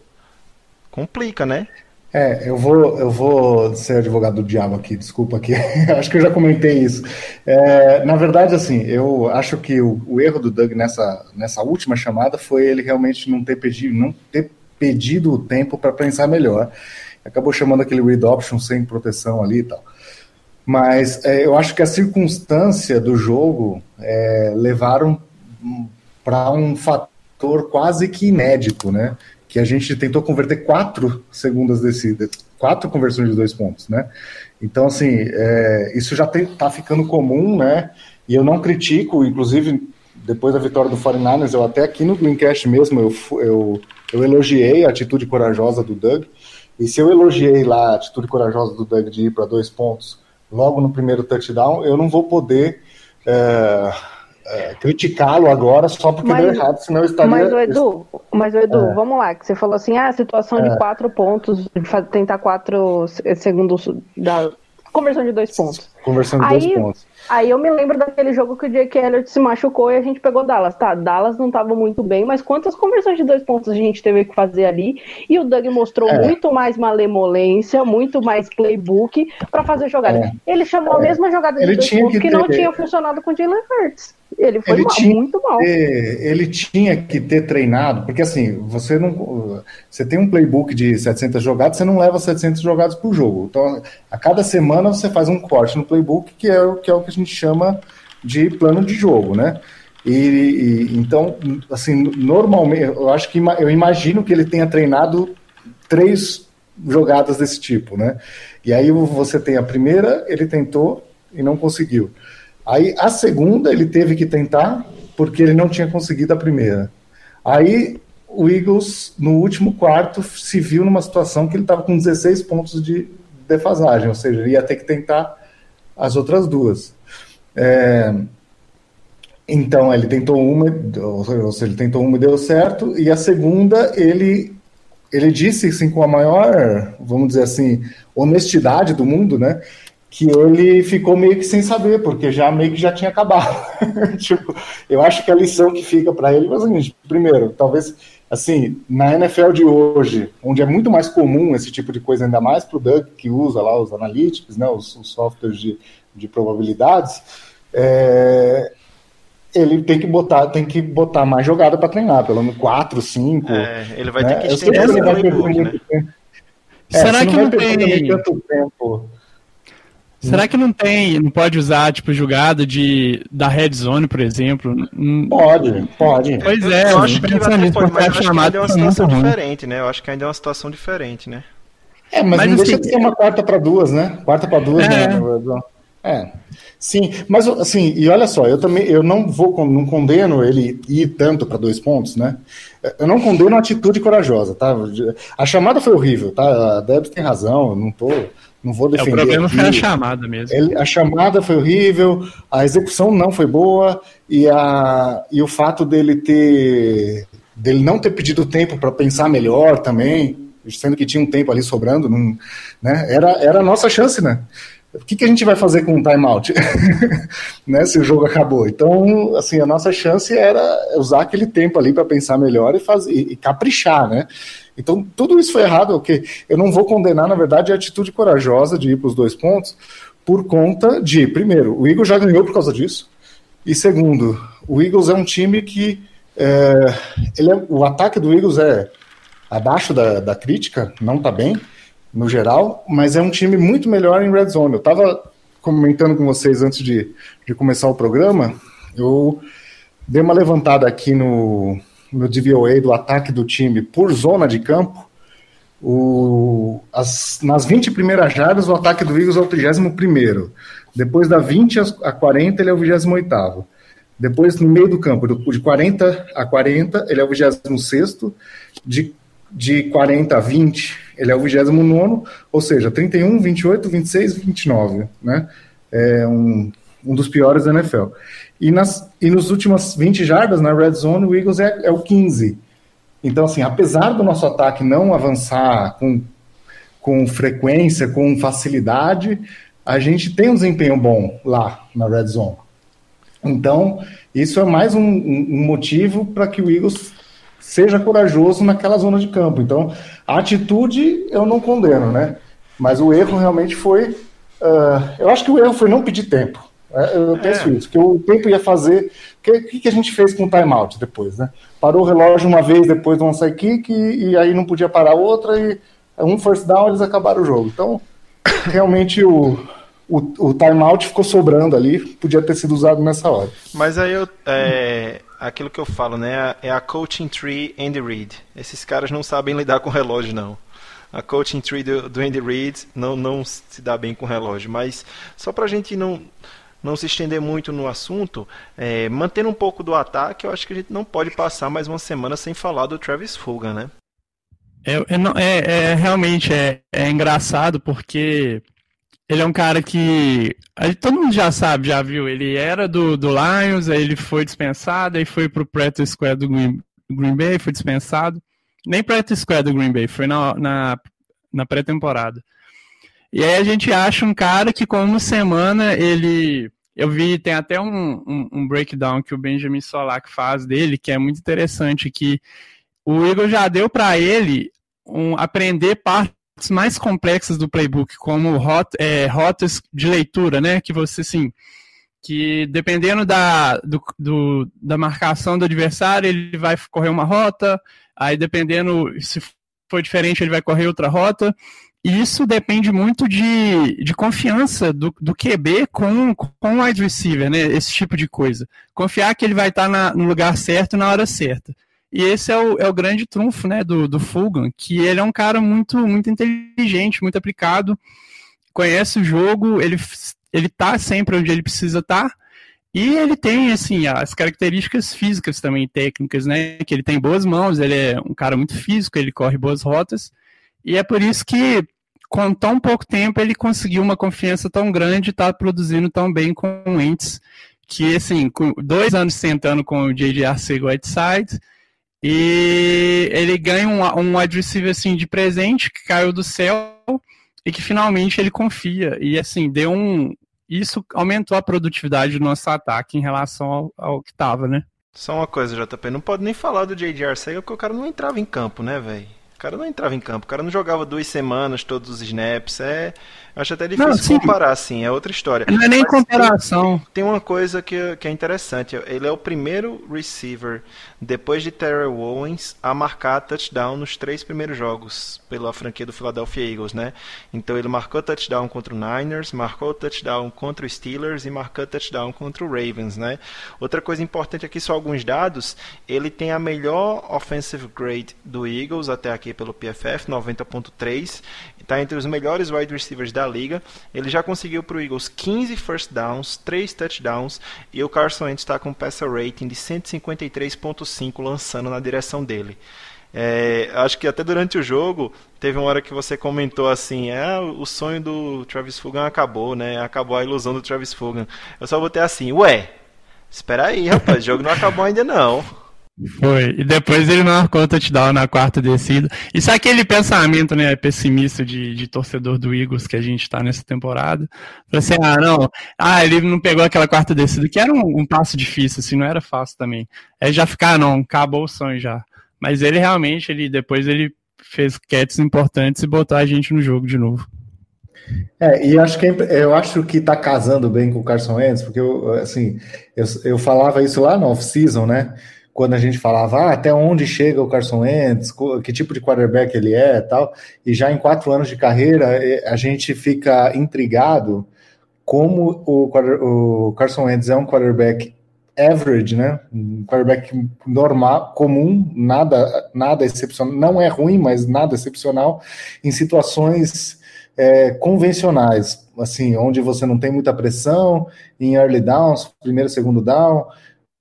complica, né? É, eu vou, eu vou ser advogado do diabo aqui, desculpa aqui, acho que eu já comentei isso. É, na verdade, assim, eu acho que o, o, erro do Doug nessa, nessa última chamada foi ele realmente não ter pedido, não ter pedido o tempo para pensar melhor. Acabou chamando aquele read option sem proteção ali e tal. Mas é, eu acho que a circunstância do jogo é, levaram para um fator quase que inédito, né? Que a gente tentou converter quatro segundas descidas, quatro conversões de dois pontos, né? Então, assim, é, isso já está ficando comum, né? E eu não critico, inclusive, depois da vitória do 49ers, eu até aqui no Greencast mesmo, eu, eu, eu elogiei a atitude corajosa do Doug. E se eu elogiei lá a atitude corajosa do Doug de ir para dois pontos logo no primeiro touchdown, eu não vou poder é, é, criticá-lo agora só porque mas, deu errado, senão estaria... Mas o Edu, mas o Edu é. vamos lá, que você falou assim, ah, situação de é. quatro pontos, tentar quatro segundos da conversão de dois pontos. Conversão de Aí, dois pontos. Aí eu me lembro daquele jogo que o Jake Elliott se machucou e a gente pegou Dallas. Tá, Dallas não estava muito bem, mas quantas conversões de dois pontos a gente teve que fazer ali? E o Doug mostrou é. muito mais malemolência, muito mais playbook para fazer jogada. É. Ele chamou a mesma jogada de Ele dois pontos que, que não tinha funcionado com o Jalen Hurts. Ele foi ele mal, tinha muito mal. Ele tinha que ter treinado, porque assim, você não. Você tem um playbook de 700 jogadas, você não leva 700 jogadas por jogo. Então, a cada semana você faz um corte no playbook, que é, que é o que a gente chama de plano de jogo, né? E, e então, assim, normalmente, eu acho que eu imagino que ele tenha treinado três jogadas desse tipo, né? E aí você tem a primeira, ele tentou e não conseguiu. Aí a segunda ele teve que tentar, porque ele não tinha conseguido a primeira. Aí o Eagles, no último quarto, se viu numa situação que ele estava com 16 pontos de defasagem, ou seja, ele ia ter que tentar as outras duas. É, então ele tentou uma, ou seja, ele tentou uma e deu certo, e a segunda ele ele disse assim com a maior, vamos dizer assim, honestidade do mundo, né? Que ele ficou meio que sem saber, porque já meio que já tinha acabado. tipo, eu acho que a lição que fica para ele é o seguinte: primeiro, talvez assim, na NFL de hoje, onde é muito mais comum esse tipo de coisa, ainda mais para o Doug, que usa lá os analytics, né, os, os softwares de, de probabilidades, é, ele tem que botar, tem que botar mais jogada para treinar, pelo menos 4, 5. É, ele vai né? ter que estender essa playbook, né? É, Será que não, não tem tanto tempo Será que não tem, não pode usar, tipo, jogada de, da red zone, por exemplo? Pode, pode. Pois é, eu acho que até nisso, pode, mas eu acho que ainda é uma situação diferente, né? Eu acho que ainda é uma situação diferente, né? É, mas, mas não assim, deixa de ser uma quarta para duas, né? Quarta para duas, é. né? É. Sim, mas assim, e olha só, eu também eu não vou não condeno ele ir tanto para dois pontos, né? Eu não condeno a atitude corajosa, tá? A chamada foi horrível, tá? A Debs tem razão, eu não tô não vou defender. É, o problema aqui. foi a chamada mesmo. Ele, a chamada foi horrível, a execução não foi boa e, a, e o fato dele ter dele não ter pedido tempo para pensar melhor também, sendo que tinha um tempo ali sobrando, não, né? Era, era a nossa chance, né? O que, que a gente vai fazer com um timeout? né, se o jogo acabou. Então, assim, a nossa chance era usar aquele tempo ali para pensar melhor e fazer e caprichar, né? Então, tudo isso foi errado, ok? Eu não vou condenar, na verdade, a atitude corajosa de ir para os dois pontos, por conta de, primeiro, o Eagles já ganhou por causa disso, e segundo, o Eagles é um time que é, ele é, o ataque do Eagles é abaixo da, da crítica, não está bem, no geral, mas é um time muito melhor em red zone. Eu estava comentando com vocês antes de, de começar o programa, eu dei uma levantada aqui no, no DVOA do ataque do time por zona de campo, o, as, nas 20 primeiras jardas, o ataque do Eagles é o 31. Depois da 20 a 40, ele é o 28. Depois, no meio do campo, de 40 a 40, ele é o 26. De, de 40 a 20, ele é o 29. Ou seja, 31, 28, 26 e 29. Né? É um, um dos piores da NFL. E, nas, e nos últimos 20 jardas na red zone, o Eagles é, é o 15. Então, assim, apesar do nosso ataque não avançar com, com frequência, com facilidade, a gente tem um desempenho bom lá na red zone. Então, isso é mais um, um motivo para que o Eagles seja corajoso naquela zona de campo. Então, a atitude eu não condeno, né? Mas o erro realmente foi. Uh, eu acho que o erro foi não pedir tempo. É, eu penso é. isso, que o tempo ia fazer. O que, que, a gente fez com o timeout depois, né? Parou o relógio uma vez depois do onside kick e, e aí não podia parar outra, e um first down eles acabaram o jogo. Então, realmente o, o, o timeout ficou sobrando ali, podia ter sido usado nessa hora. Mas aí eu. É, aquilo que eu falo, né? É a coaching tree Andy Reid. Esses caras não sabem lidar com o relógio, não. a coaching tree do, do Andy Reid não, não se dá bem com o relógio. Mas só para a gente não, não se estender muito no assunto, é, mantendo um pouco do ataque, eu acho que a gente não pode passar mais uma semana sem falar do Travis Fulgham, né? É, é, é realmente é, é engraçado porque ele é um cara que. Todo mundo já sabe, já viu. Ele era do, do Lions, aí ele foi dispensado, aí foi pro Practice Square do Green, Green Bay, foi dispensado. Nem Practice Square do Green Bay, foi na, na, na pré-temporada. E aí a gente acha um cara que, com uma semana, ele. Eu vi, tem até um, um, um breakdown que o Benjamin Solak faz dele, que é muito interessante, que o Igor já deu para ele um, aprender parte mais complexas do playbook, como rot, é, rotas de leitura, né? Que você, assim, que dependendo da, do, do, da marcação do adversário, ele vai correr uma rota, aí dependendo se for diferente, ele vai correr outra rota. E isso depende muito de, de confiança do, do QB com, com o wide receiver, né? Esse tipo de coisa. Confiar que ele vai estar na, no lugar certo na hora certa. E esse é o, é o grande trunfo né, do, do Fulgan, que ele é um cara muito, muito inteligente, muito aplicado, conhece o jogo, ele, ele tá sempre onde ele precisa estar, tá, e ele tem, assim, as características físicas também, técnicas, né? Que ele tem boas mãos, ele é um cara muito físico, ele corre boas rotas. E é por isso que, com tão pouco tempo, ele conseguiu uma confiança tão grande e está produzindo tão bem com o Ents. Que, assim, dois anos sentando com o J.J. Arcega Whiteside, e ele ganha um, um assim, de presente que caiu do céu e que finalmente ele confia. E assim, deu um. Isso aumentou a produtividade do nosso ataque em relação ao, ao que estava, né? Só uma coisa, JP, não pode nem falar do J.J. Arcega porque o cara não entrava em campo, né, velho? O cara não entrava em campo, o cara não jogava duas semanas todos os snaps. É, acho até difícil não, comparar, assim, é outra história. Não é nem Mas comparação. Tem, tem, uma coisa que, que é interessante: ele é o primeiro receiver, depois de Terrell Owens, a marcar touchdown nos três primeiros jogos pela franquia do Philadelphia Eagles, né? Então ele marcou touchdown contra o Niners, marcou touchdown contra o Steelers e marcou touchdown contra o Ravens, né? Outra coisa importante aqui, só alguns dados: ele tem a melhor offensive grade do Eagles até aqui pelo PFF, 90.3 está entre os melhores wide receivers da liga. Ele já conseguiu para o Eagles 15 first downs, 3 touchdowns e o Carson Wentz está com um passer rating de 153.5 lançando na direção dele. É, acho que até durante o jogo teve uma hora que você comentou assim, é, o sonho do Travis Fulgham acabou, né? Acabou a ilusão do Travis Fulgham. Eu só botei assim, ué, espera aí, rapaz, o jogo não acabou ainda não. Foi. E depois ele marcou o touchdown na quarta descida. Isso é aquele pensamento, né, pessimista de, de torcedor do Eagles que a gente tá nessa temporada. Falei assim, ah, não, ah, ele não pegou aquela quarta descida, que era um, um passo difícil, assim, não era fácil também. É já ficar, ah, não, acabou o sonho já. Mas ele realmente, ele depois ele fez catches importantes e botou a gente no jogo de novo. É, e acho que é eu acho que tá casando bem com o Carson Wentz, porque eu, assim, eu, eu falava isso lá no off-season, né? Quando a gente falava ah, até onde chega o Carson Wentz, que tipo de quarterback ele é? tal, e já em quatro anos de carreira a gente fica intrigado como o, o Carson Wentz é um quarterback average, né? Um quarterback normal, comum, nada, nada excepcional, não é ruim, mas nada excepcional em situações é, convencionais, assim, onde você não tem muita pressão, em early downs, primeiro, segundo down,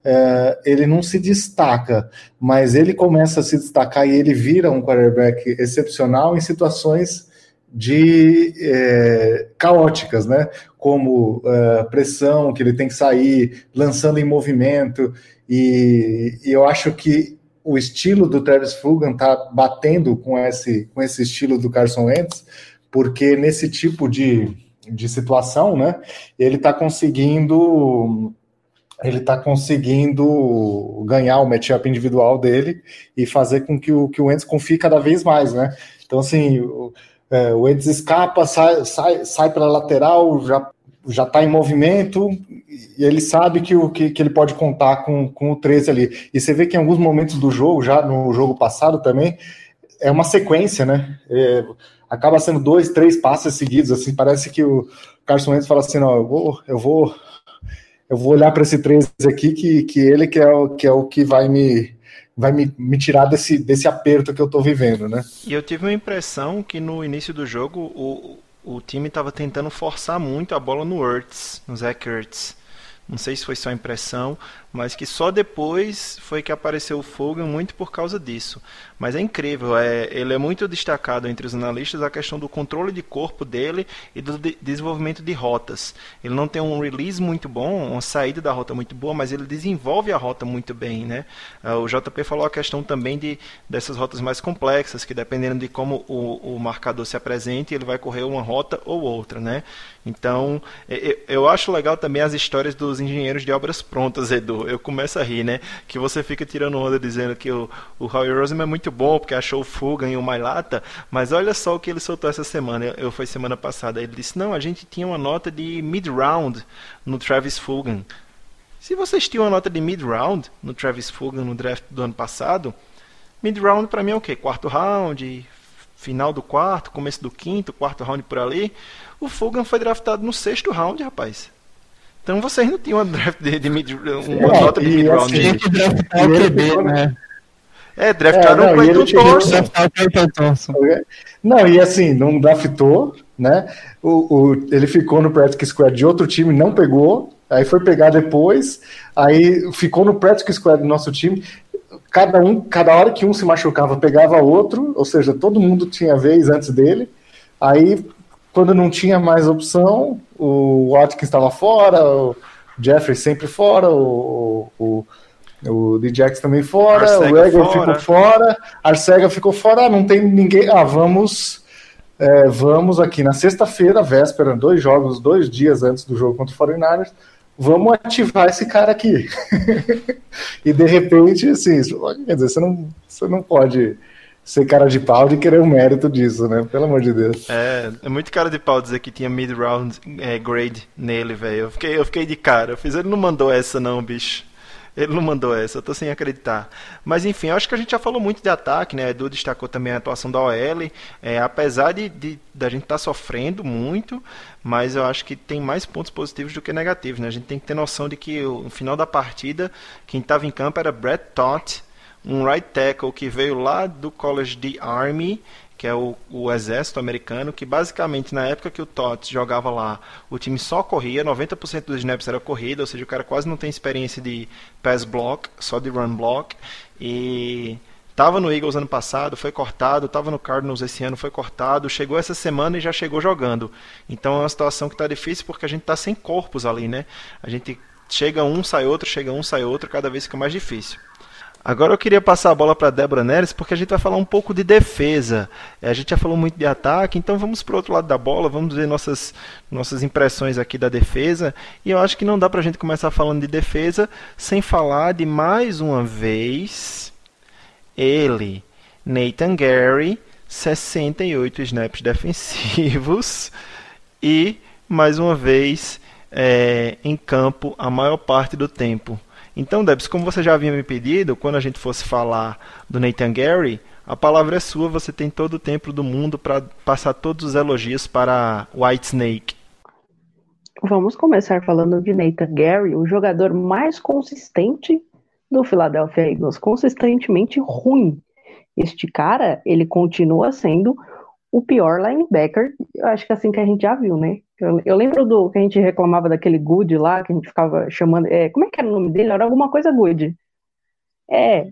é, ele não se destaca, mas ele começa a se destacar e ele vira um quarterback excepcional em situações de é, caóticas, né? Como é, pressão, que ele tem que sair, lançando em movimento, e, e eu acho que o estilo do Travis Fulgham tá batendo com esse, com esse estilo do Carson Wentz, porque nesse tipo de, de situação, né? Ele está conseguindo ele está conseguindo ganhar o matchup individual dele e fazer com que o, que o Wentz confie cada vez mais, né? Então, assim, o, é, o Wentz escapa, sai, sai, sai para a lateral, já já está em movimento e ele sabe que, o, que, que ele pode contar com, com o 13 ali. E você vê que em alguns momentos do jogo, já no jogo passado também, é uma sequência, né? É, acaba sendo dois, três passes seguidos, assim, parece que o Carson Wentz fala assim, não, eu vou, eu vou eu vou olhar para esse 13 aqui, que, que ele que é, o, que é o que vai me, vai me, me tirar desse, desse aperto que eu tô vivendo, né? E eu tive uma impressão que no início do jogo o, o time estava tentando forçar muito a bola no Ertz, no Zach Ertz. Não sei se foi só impressão, mas que só depois foi que apareceu o Fogan muito por causa disso. Mas é incrível, é, ele é muito destacado entre os analistas a questão do controle de corpo dele e do de desenvolvimento de rotas. Ele não tem um release muito bom, uma saída da rota muito boa, mas ele desenvolve a rota muito bem, né? Ah, o JP falou a questão também de dessas rotas mais complexas, que dependendo de como o, o marcador se apresente, ele vai correr uma rota ou outra, né? Então, eu acho legal também as histórias dos engenheiros de obras prontas, Edu eu começo a rir, né? Que você fica tirando onda dizendo que o, o Howie Roseman é muito bom porque achou o Fuga em uma lata, mas olha só o que ele soltou essa semana. Eu, eu foi semana passada. Ele disse: "Não, a gente tinha uma nota de mid-round no Travis Fulgham. Se vocês tinham uma nota de mid-round no Travis Fulgham no draft do ano passado, mid-round para mim é o quê? Quarto round, final do quarto, começo do quinto, quarto round por ali. O Fulgham foi draftado no sexto round, rapaz. Então vocês não tinham uma draft de, de mid, uma é, nota de mid round. Assim, que draftar o QB, né? É, draftaram é, o Clayton Thompson. Não, e assim, não draftou, né? O, o, ele ficou no Practice Squad de outro time, não pegou, aí foi pegar depois, aí ficou no Practice Squad do nosso time. Cada um, cada hora que um se machucava, pegava outro, ou seja, todo mundo tinha vez antes dele. Aí quando não tinha mais opção, o Watkins estava fora, o Jeffrey sempre fora, o, o, o Djax também fora, Arcega o Egger ficou fora, Arcega ficou fora, não tem ninguém. Ah, vamos. É, vamos aqui na sexta-feira, véspera, dois jogos, dois dias antes do jogo contra o 49ers, vamos ativar esse cara aqui. e de repente, assim, quer dizer, você não, você não pode ser cara de pau de querer o mérito disso, né? Pelo amor de Deus. É, é muito cara de pau dizer que tinha mid-round é, grade nele, velho. Eu fiquei, eu fiquei de cara. Eu fiz, ele não mandou essa não, bicho. Ele não mandou essa, eu tô sem acreditar. Mas enfim, eu acho que a gente já falou muito de ataque, né? Edu destacou também a atuação da OL. É, apesar de, de da gente estar tá sofrendo muito, mas eu acho que tem mais pontos positivos do que negativos, né? A gente tem que ter noção de que no final da partida, quem estava em campo era Brett Tott um right tackle que veio lá do College de Army, que é o, o, exército americano, que basicamente na época que o Tots jogava lá, o time só corria, 90% dos snaps era corrida, ou seja, o cara quase não tem experiência de pass block, só de run block, e estava no Eagles ano passado, foi cortado, estava no Cardinals esse ano, foi cortado, chegou essa semana e já chegou jogando. Então é uma situação que está difícil porque a gente está sem corpos ali, né? A gente chega um, sai outro, chega um, sai outro, cada vez fica mais difícil. Agora eu queria passar a bola para Débora Neres, porque a gente vai falar um pouco de defesa. É, a gente já falou muito de ataque, então vamos para o outro lado da bola, vamos ver nossas, nossas impressões aqui da defesa. E eu acho que não dá para a gente começar falando de defesa sem falar de mais uma vez ele, Nathan Gary, 68 snaps defensivos e mais uma vez é, em campo a maior parte do tempo. Então, Debs, como você já havia me pedido, quando a gente fosse falar do Nathan Gary, a palavra é sua, você tem todo o tempo do mundo para passar todos os elogios para White Snake. Vamos começar falando de Nathan Gary, o jogador mais consistente do Philadelphia Eagles, consistentemente ruim. Este cara, ele continua sendo o pior linebacker, eu acho que é assim que a gente já viu, né? Eu, eu, lembro do que a gente reclamava daquele Good lá, que a gente ficava chamando. É, como é que era o nome dele? Era alguma coisa Good. É,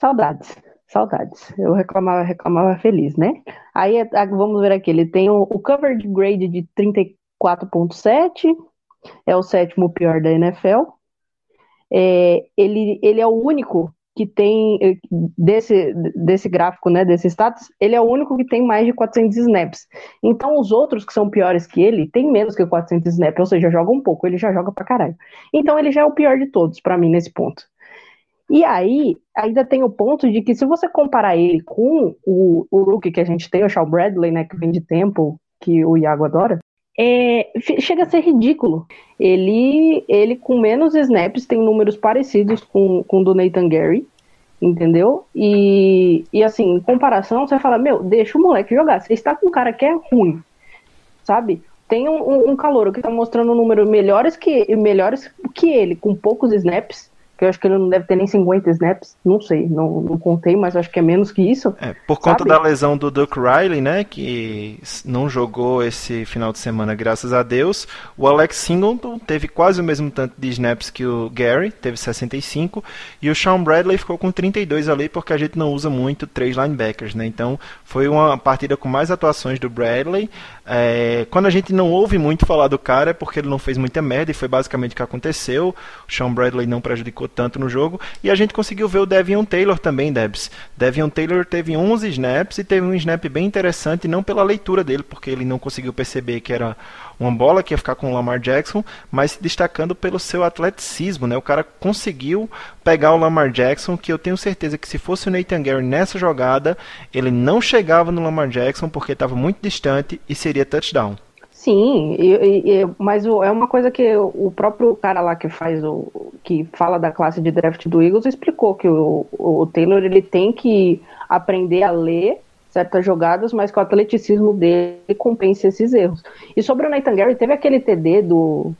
saudades, saudades. Eu reclamava, reclamava feliz, né? Aí vamos ver aqui, ele tem o, o coverage grade de 34.7, é o sétimo pior da NFL. É, ele, ele é o único que tem eh, desse, desse gráfico, né, desse status, ele é o único que tem mais de 400 snaps. Então os outros que são piores que ele, tem menos que 400 snaps, ou seja, joga um pouco, ele já joga pra caralho. Então ele já é o pior de todos para mim nesse ponto. E aí, ainda tem o ponto de que se você comparar ele com o, o rookie que a gente tem, o Shaw Bradley, né, que vem de tempo, que o Iago adora, é, chega a ser ridículo. Ele, ele com menos snaps tem números parecidos com, com o do Nathan Gary, entendeu? E, e assim, em comparação, você fala, meu, deixa o moleque jogar. Você está com um cara que é ruim, sabe? Tem um, um, calor que está mostrando números melhores que, melhores que ele, com poucos snaps, que eu acho que ele não deve ter nem 50 snaps, não sei, não, não contei, mas acho que é menos que isso. É, por conta sabe? da lesão do Duke Riley, né, que não jogou esse final de semana, graças a Deus, o Alex Singleton teve quase o mesmo tanto de snaps que o Gary, teve 65, e o Sean Bradley ficou com 32 ali, porque a gente não usa muito três linebackers, né, então foi uma partida com mais atuações do Bradley, é, quando a gente não ouve muito falar do cara é porque ele não fez muita merda, e foi basicamente o que aconteceu, o Sean Bradley não prejudicou tanto no jogo. E a gente conseguiu ver o Devion Taylor também, Debs. Devion Taylor teve 11 snaps e teve um snap bem interessante, não pela leitura dele, porque ele não conseguiu perceber que era uma bola que ia ficar com o Lamar Jackson, mas se destacando pelo seu atleticismo, né? O cara conseguiu pegar o Lamar Jackson, que eu tenho certeza que se fosse o Nathan Gary nessa jogada, ele não chegava no Lamar Jackson porque estava muito distante e seria touchdown. Sim, e, e, mas o, é uma coisa que o próprio cara lá que faz o que fala da classe de draft do Eagles explicou que o, o Taylor ele tem que aprender a ler certas jogadas, mas que o atleticismo dele compensa esses erros. E sobre o Nathan Gary, teve aquele TD do,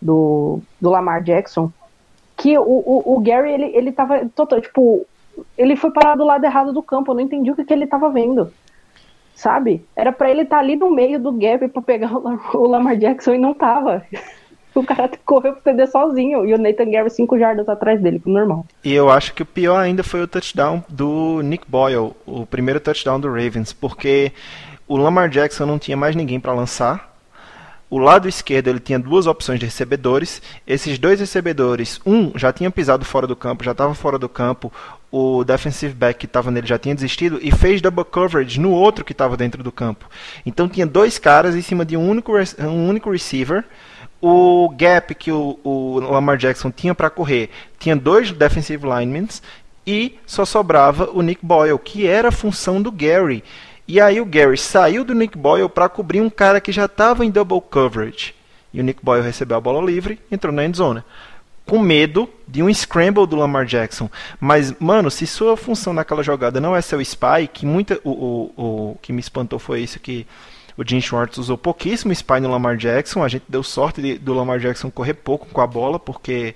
do, do Lamar Jackson que o, o, o Gary ele, ele tava tipo, ele foi parar do lado errado do campo, eu não entendi o que, que ele tava vendo sabe? Era para ele estar tá ali no meio do gap para pegar o Lamar Jackson e não tava. O cara correu pro TD sozinho e o Nathan Gary cinco jardas atrás dele, como normal. E eu acho que o pior ainda foi o touchdown do Nick Boyle, o primeiro touchdown do Ravens, porque o Lamar Jackson não tinha mais ninguém para lançar. O lado esquerdo ele tinha duas opções de recebedores. Esses dois recebedores, um já tinha pisado fora do campo, já estava fora do campo o defensive back que estava nele já tinha desistido e fez double coverage no outro que estava dentro do campo. Então tinha dois caras em cima de um único, um único receiver. O gap que o, o Lamar Jackson tinha para correr tinha dois defensive linemen e só sobrava o Nick Boyle, que era a função do Gary. E aí o Gary saiu do Nick Boyle para cobrir um cara que já estava em double coverage. E o Nick Boyle recebeu a bola livre, entrou na endzone com medo de um scramble do Lamar Jackson. Mas, mano, se sua função naquela jogada não é ser o spy, que muita, o, o, o que me espantou foi isso que o Jim Schwartz usou pouquíssimo spy no Lamar Jackson. A gente deu sorte de, do Lamar Jackson correr pouco com a bola, porque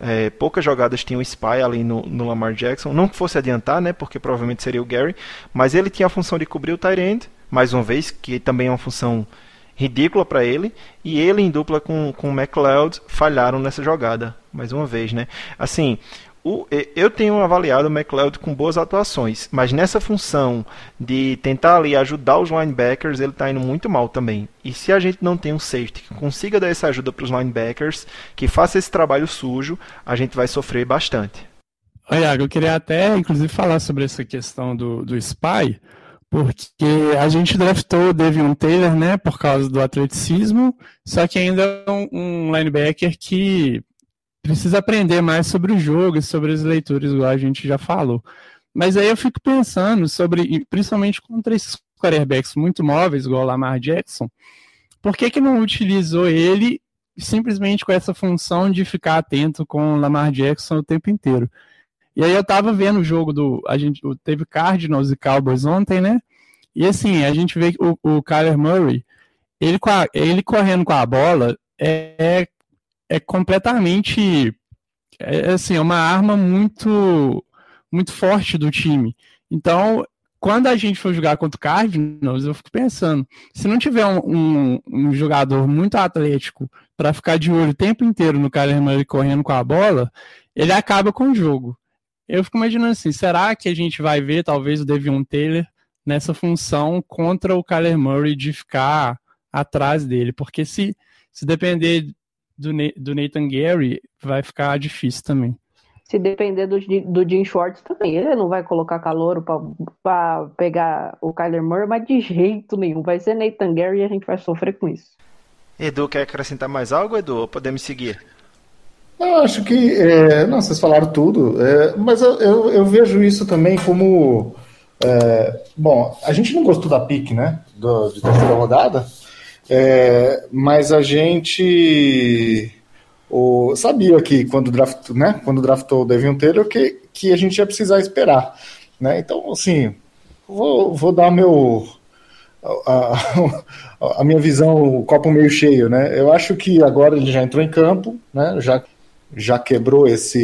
é, poucas jogadas tinham spy ali no, no, Lamar Jackson. Não que fosse adiantar, né? Porque provavelmente seria o Gary. Mas ele tinha a função de cobrir o tight end, mais uma vez, que também é uma função ridícula para ele, e ele em dupla com, com o McLeod falharam nessa jogada, mais uma vez, né? Assim, o, eu tenho avaliado o McLeod com boas atuações, mas nessa função de tentar ali ajudar os linebackers, ele está indo muito mal também. E se a gente não tem um safety que consiga dar essa ajuda para os linebackers, que faça esse trabalho sujo, a gente vai sofrer bastante. Olha, eu queria até, inclusive, falar sobre essa questão do, do spy, porque a gente draftou o Devion Taylor, né, por causa do atleticismo, só que ainda é um, um linebacker que precisa aprender mais sobre o jogo e sobre as leituras, igual a gente já falou. Mas aí eu fico pensando sobre, principalmente contra esses quarterbacks muito móveis, igual o Lamar Jackson, por que, que não utilizou ele simplesmente com essa função de ficar atento com o Lamar Jackson o tempo inteiro? E aí eu tava vendo o jogo do. A gente teve Cardinals e Cowboys ontem, né? E assim, a gente vê o, o Kyler Murray, ele, ele correndo com a bola é, é, é completamente é, assim, é uma arma muito muito forte do time. Então, quando a gente for jogar contra o Cardinals, eu fico pensando, se não tiver um, um, um jogador muito atlético para ficar de olho o tempo inteiro no Kyler Murray correndo com a bola, ele acaba com o jogo. Eu fico imaginando assim, será que a gente vai ver talvez o Devion Taylor nessa função contra o Kyler Murray de ficar atrás dele? Porque se, se depender do, do Nathan Gary, vai ficar difícil também. Se depender do, do Jim Schwartz também, ele não vai colocar calor para pegar o Kyler Murray, mas de jeito nenhum. Vai ser Nathan Gary e a gente vai sofrer com isso. Edu, quer acrescentar mais algo, Edu? Podemos seguir? Eu acho que. É, não, vocês falaram tudo, é, mas eu, eu, eu, vejo isso também como. É, bom, a gente não gostou da pique, né? Do, de terceira rodada, é, mas a gente o, sabia que quando, draft, né, quando draftou o Devin Taylor que, que a gente ia precisar esperar. Né? Então, assim, vou, vou dar meu. A, a, minha visão, o copo meio cheio, né? Eu acho que agora ele já entrou em campo, né? Já já quebrou esse,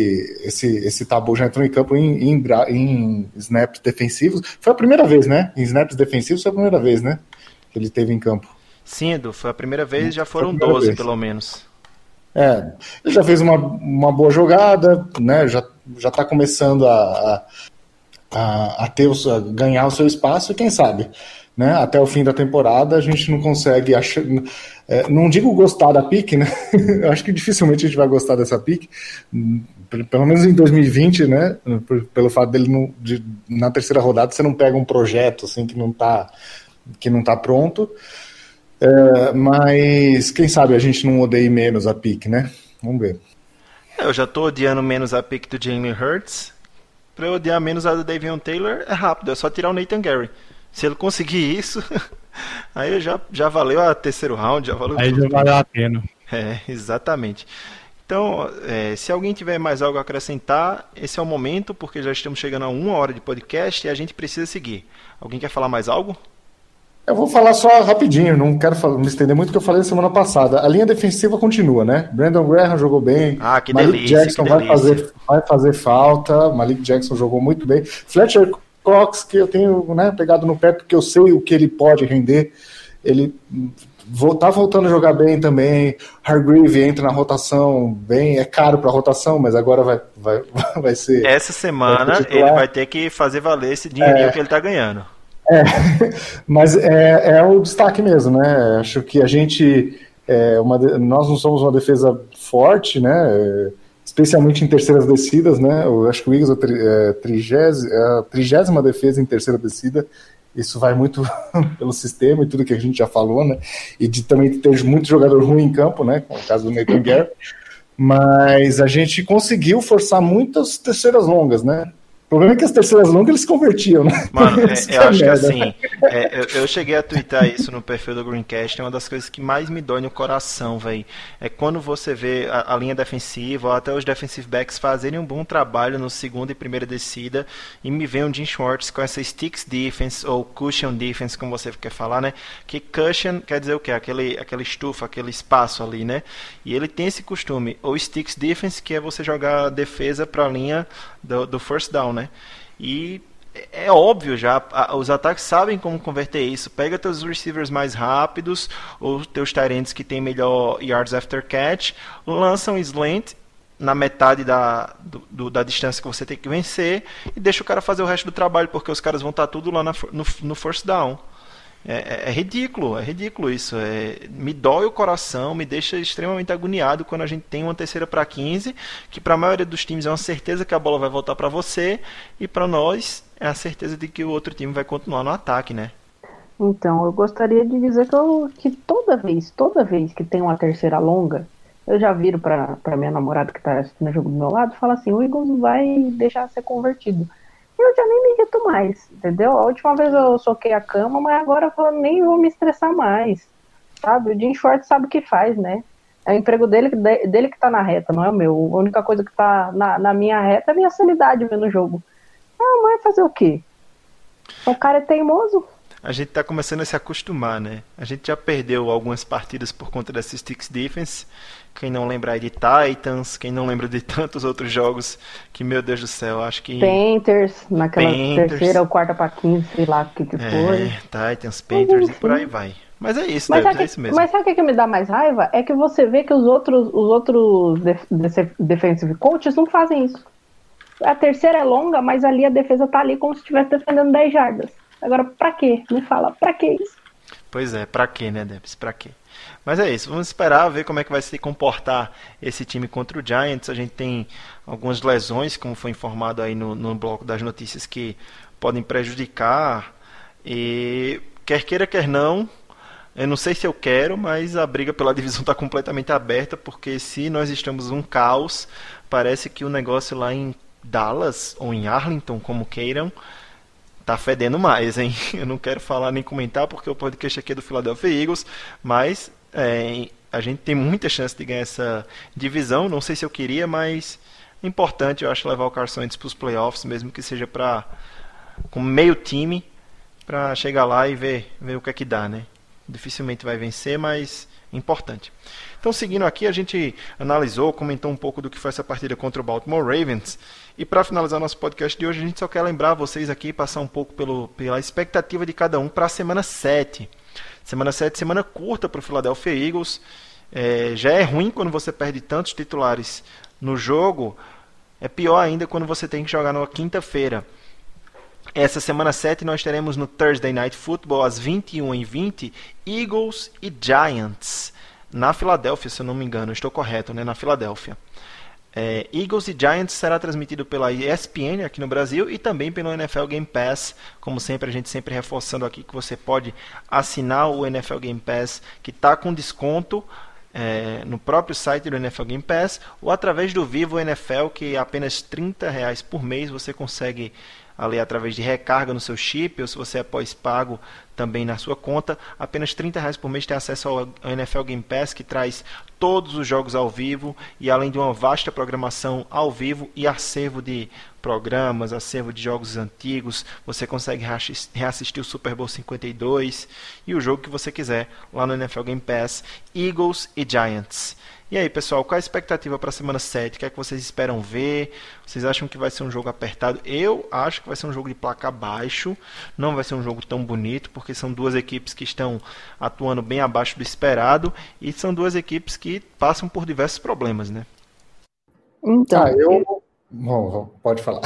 esse, esse tabu, já entrou em campo em, em, em, snaps defensivos. Foi a primeira vez, né? Em snaps defensivos foi a primeira vez, né? Que ele teve em campo. Sim, Edu, foi a primeira vez, já foram 12 vez. pelo menos. É, ele já fez uma, uma boa jogada, né? Já, já tá começando a, a, a, ter o, a ganhar o seu espaço, e quem sabe, né? Até o fim da temporada a gente não consegue achar. É, não digo gostar da pique, né? Eu acho que dificilmente a gente vai gostar dessa pique, pelo menos em 2020, né? Pelo fato dele não, de, na terceira rodada você não pega um projeto assim que não tá que não tá pronto. É, mas quem sabe a gente não odeie menos a pique, né? Vamos ver. Eu já tô odiando menos a pique do Jamie Hurts. Pra eu odiar menos a do Davion Taylor é rápido, é só tirar o Nathan Gary. Se ele conseguir isso, aí já, já valeu a terceiro round, já valeu Aí tudo. já valeu a pena. É, exatamente. Então, é, se alguém tiver mais algo a acrescentar, esse é o momento, porque já estamos chegando a uma hora de podcast e a gente precisa seguir. Alguém quer falar mais algo? Eu vou falar só rapidinho, não quero falar, me estender muito, que eu falei semana passada. A linha defensiva continua, né? Brandon Graham jogou bem. Ah, que Malik delícia, Jackson que vai, fazer, vai fazer falta. Malik Jackson jogou muito bem. Fletcher Cox, que eu tenho né, pegado no pé, porque eu sei o que ele pode render. Ele tá voltando a jogar bem também. Hargreave entra na rotação bem, é caro para rotação, mas agora vai, vai, vai ser. Essa semana vai ele vai ter que fazer valer esse dinheirinho é, que ele tá ganhando. É, mas é, é o destaque mesmo, né? Acho que a gente, é uma, nós não somos uma defesa forte, né? Especialmente em terceiras descidas, né? Eu acho que o Eagles é trigésima, é a trigésima defesa em terceira descida. Isso vai muito pelo sistema e tudo que a gente já falou, né? E de também ter muito jogador ruim em campo, né? Com o caso do Nathan Gare. Mas a gente conseguiu forçar muitas terceiras longas, né? O problema é que as terceiras longas eles convertiam, né? Mano, é, eu acho que assim, é, eu, eu, cheguei a twittar isso no perfil do Greencast, é uma das coisas que mais me dói no coração, velho. É quando você vê a, a, linha defensiva, ou até os defensive backs fazerem um bom trabalho no segundo e primeira descida, e me vem um Jim Schwartz com essa sticks defense, ou cushion defense, como você quer falar, né? Que cushion quer dizer o quê? Aquele, aquela estufa, aquele espaço ali, né? E ele tem esse costume, ou sticks defense, que é você jogar a defesa para a linha do, do first down, né? E é óbvio já, os ataques sabem como converter isso. Pega teus receivers mais rápidos, ou teus tarentes que tem melhor yards after catch, lançam um slant na metade da, do, do, da distância que você tem que vencer e deixa o cara fazer o resto do trabalho, porque os caras vão estar tudo lá na, no, no first down. É, é, é, ridículo, é ridículo isso. É, me dói o coração, me deixa extremamente agoniado quando a gente tem uma terceira para 15, que para a maioria dos times é uma certeza que a bola vai voltar para você, e para nós é a certeza de que o outro time vai continuar no ataque, né? Então, eu gostaria de dizer que, eu, que toda vez, toda vez que tem uma terceira longa, eu já viro para minha namorada que está assistindo o jogo do meu lado, fala assim, o Eagles vai deixar ser convertido eu já nem me irrito mais, entendeu? A última vez eu soquei a cama, mas agora eu nem vou me estressar mais, sabe? O Jim Schwartz sabe o que faz, né? É o emprego dele, dele que tá na reta, não é o meu. A única coisa que tá na, na minha reta é a minha sanidade vendo o jogo. Ah, mas fazer o quê? O cara é teimoso. A gente tá começando a se acostumar, né? A gente já perdeu algumas partidas por conta dessa Sticks Defense quem não lembra de Titans, quem não lembra de tantos outros jogos que, meu Deus do céu, acho que. Panthers, naquela terceira ou quarta para 15, sei lá o que, que é, foi. Titans, Panthers e por aí vai. Mas é isso, mas Deus, é isso mesmo. Mas sabe o que, que me dá mais raiva? É que você vê que os outros, os outros def defensive coaches não fazem isso. A terceira é longa, mas ali a defesa tá ali como se estivesse defendendo 10 jardas. Agora, pra quê? Me fala, pra que isso? Pois é, pra quê, né, Debs? Pra quê? Mas é isso, vamos esperar ver como é que vai se comportar esse time contra o Giants. A gente tem algumas lesões, como foi informado aí no, no bloco das notícias, que podem prejudicar. E quer queira, quer não, eu não sei se eu quero, mas a briga pela divisão está completamente aberta, porque se nós estamos um caos, parece que o negócio lá em Dallas ou em Arlington, como queiram, tá fedendo mais, hein? Eu não quero falar nem comentar porque o podcast aqui é do Philadelphia Eagles, mas é, a gente tem muita chance de ganhar essa divisão. Não sei se eu queria, mas é importante, eu acho, levar o Carson Wentz para os playoffs, mesmo que seja para com meio time, para chegar lá e ver, ver o que é que dá, né? Dificilmente vai vencer, mas importante. Então, seguindo aqui, a gente analisou, comentou um pouco do que foi essa partida contra o Baltimore Ravens. E para finalizar nosso podcast de hoje, a gente só quer lembrar vocês aqui, passar um pouco pelo, pela expectativa de cada um para a semana 7. Semana 7, semana curta para o Philadelphia Eagles. É, já é ruim quando você perde tantos titulares no jogo, é pior ainda quando você tem que jogar na quinta-feira. Essa semana 7 nós teremos no Thursday Night Football às 21h20 Eagles e Giants na Filadélfia, se eu não me engano, estou correto, né? Na Filadélfia. É, Eagles e Giants será transmitido pela ESPN aqui no Brasil e também pelo NFL Game Pass. Como sempre, a gente sempre reforçando aqui que você pode assinar o NFL Game Pass que está com desconto é, no próprio site do NFL Game Pass ou através do Vivo NFL que é apenas 30 reais por mês você consegue ali através de recarga no seu chip, ou se você é pós-pago também na sua conta, apenas 30 reais por mês tem acesso ao NFL Game Pass, que traz todos os jogos ao vivo e além de uma vasta programação ao vivo e acervo de programas, acervo de jogos antigos, você consegue reassistir o Super Bowl 52 e o jogo que você quiser lá no NFL Game Pass, Eagles e Giants. E aí, pessoal, qual a expectativa para a semana 7? O que é que vocês esperam ver? Vocês acham que vai ser um jogo apertado? Eu acho que vai ser um jogo de placa baixo. Não vai ser um jogo tão bonito, porque são duas equipes que estão atuando bem abaixo do esperado e são duas equipes que passam por diversos problemas, né? Então, ah, eu Bom, pode falar.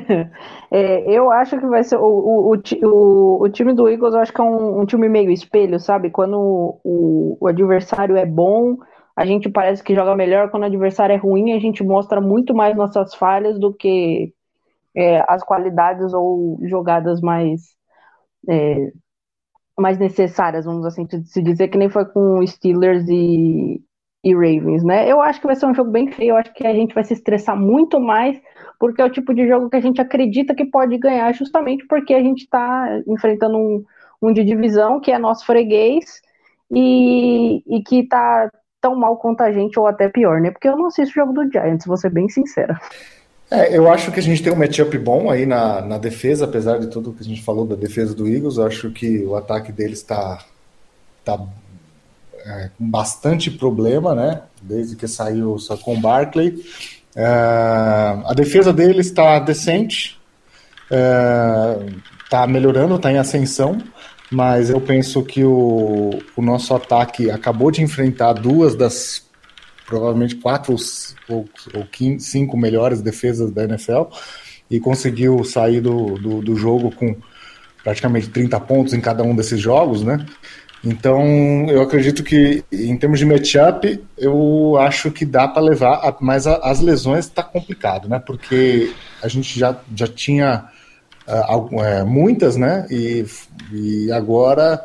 é, eu acho que vai ser o, o, o, o, time do Eagles, eu acho que é um, um time meio espelho, sabe? Quando o, o, adversário é bom, a gente parece que joga melhor quando o adversário é ruim, a gente mostra muito mais nossas falhas do que é, as qualidades ou jogadas mais é, mais necessárias, vamos assim se dizer, que nem foi com Steelers e, e Ravens, né? Eu acho que vai ser um jogo bem feio, eu acho que a gente vai se estressar muito mais, porque é o tipo de jogo que a gente acredita que pode ganhar, justamente porque a gente está enfrentando um, um de divisão que é nosso freguês e, e que está tão mal quanto a gente, ou até pior, né? Porque eu não assisto o jogo do Giants, vou ser bem sincera. É, eu acho que a gente tem um matchup bom aí na, na defesa, apesar de tudo que a gente falou da defesa do Eagles, eu acho que o ataque deles está tá, é, com bastante problema, né? Desde que saiu só com o Barkley. É, a defesa deles está decente, está é, melhorando, está em ascensão mas eu penso que o, o nosso ataque acabou de enfrentar duas das provavelmente quatro ou, ou cinco melhores defesas da NFL e conseguiu sair do, do, do, jogo com praticamente 30 pontos em cada um desses jogos, né? Então, eu acredito que, em termos de matchup, eu acho que dá para levar, mas as lesões está complicado, né? Porque a gente já, já tinha uh, muitas, né? E, e agora,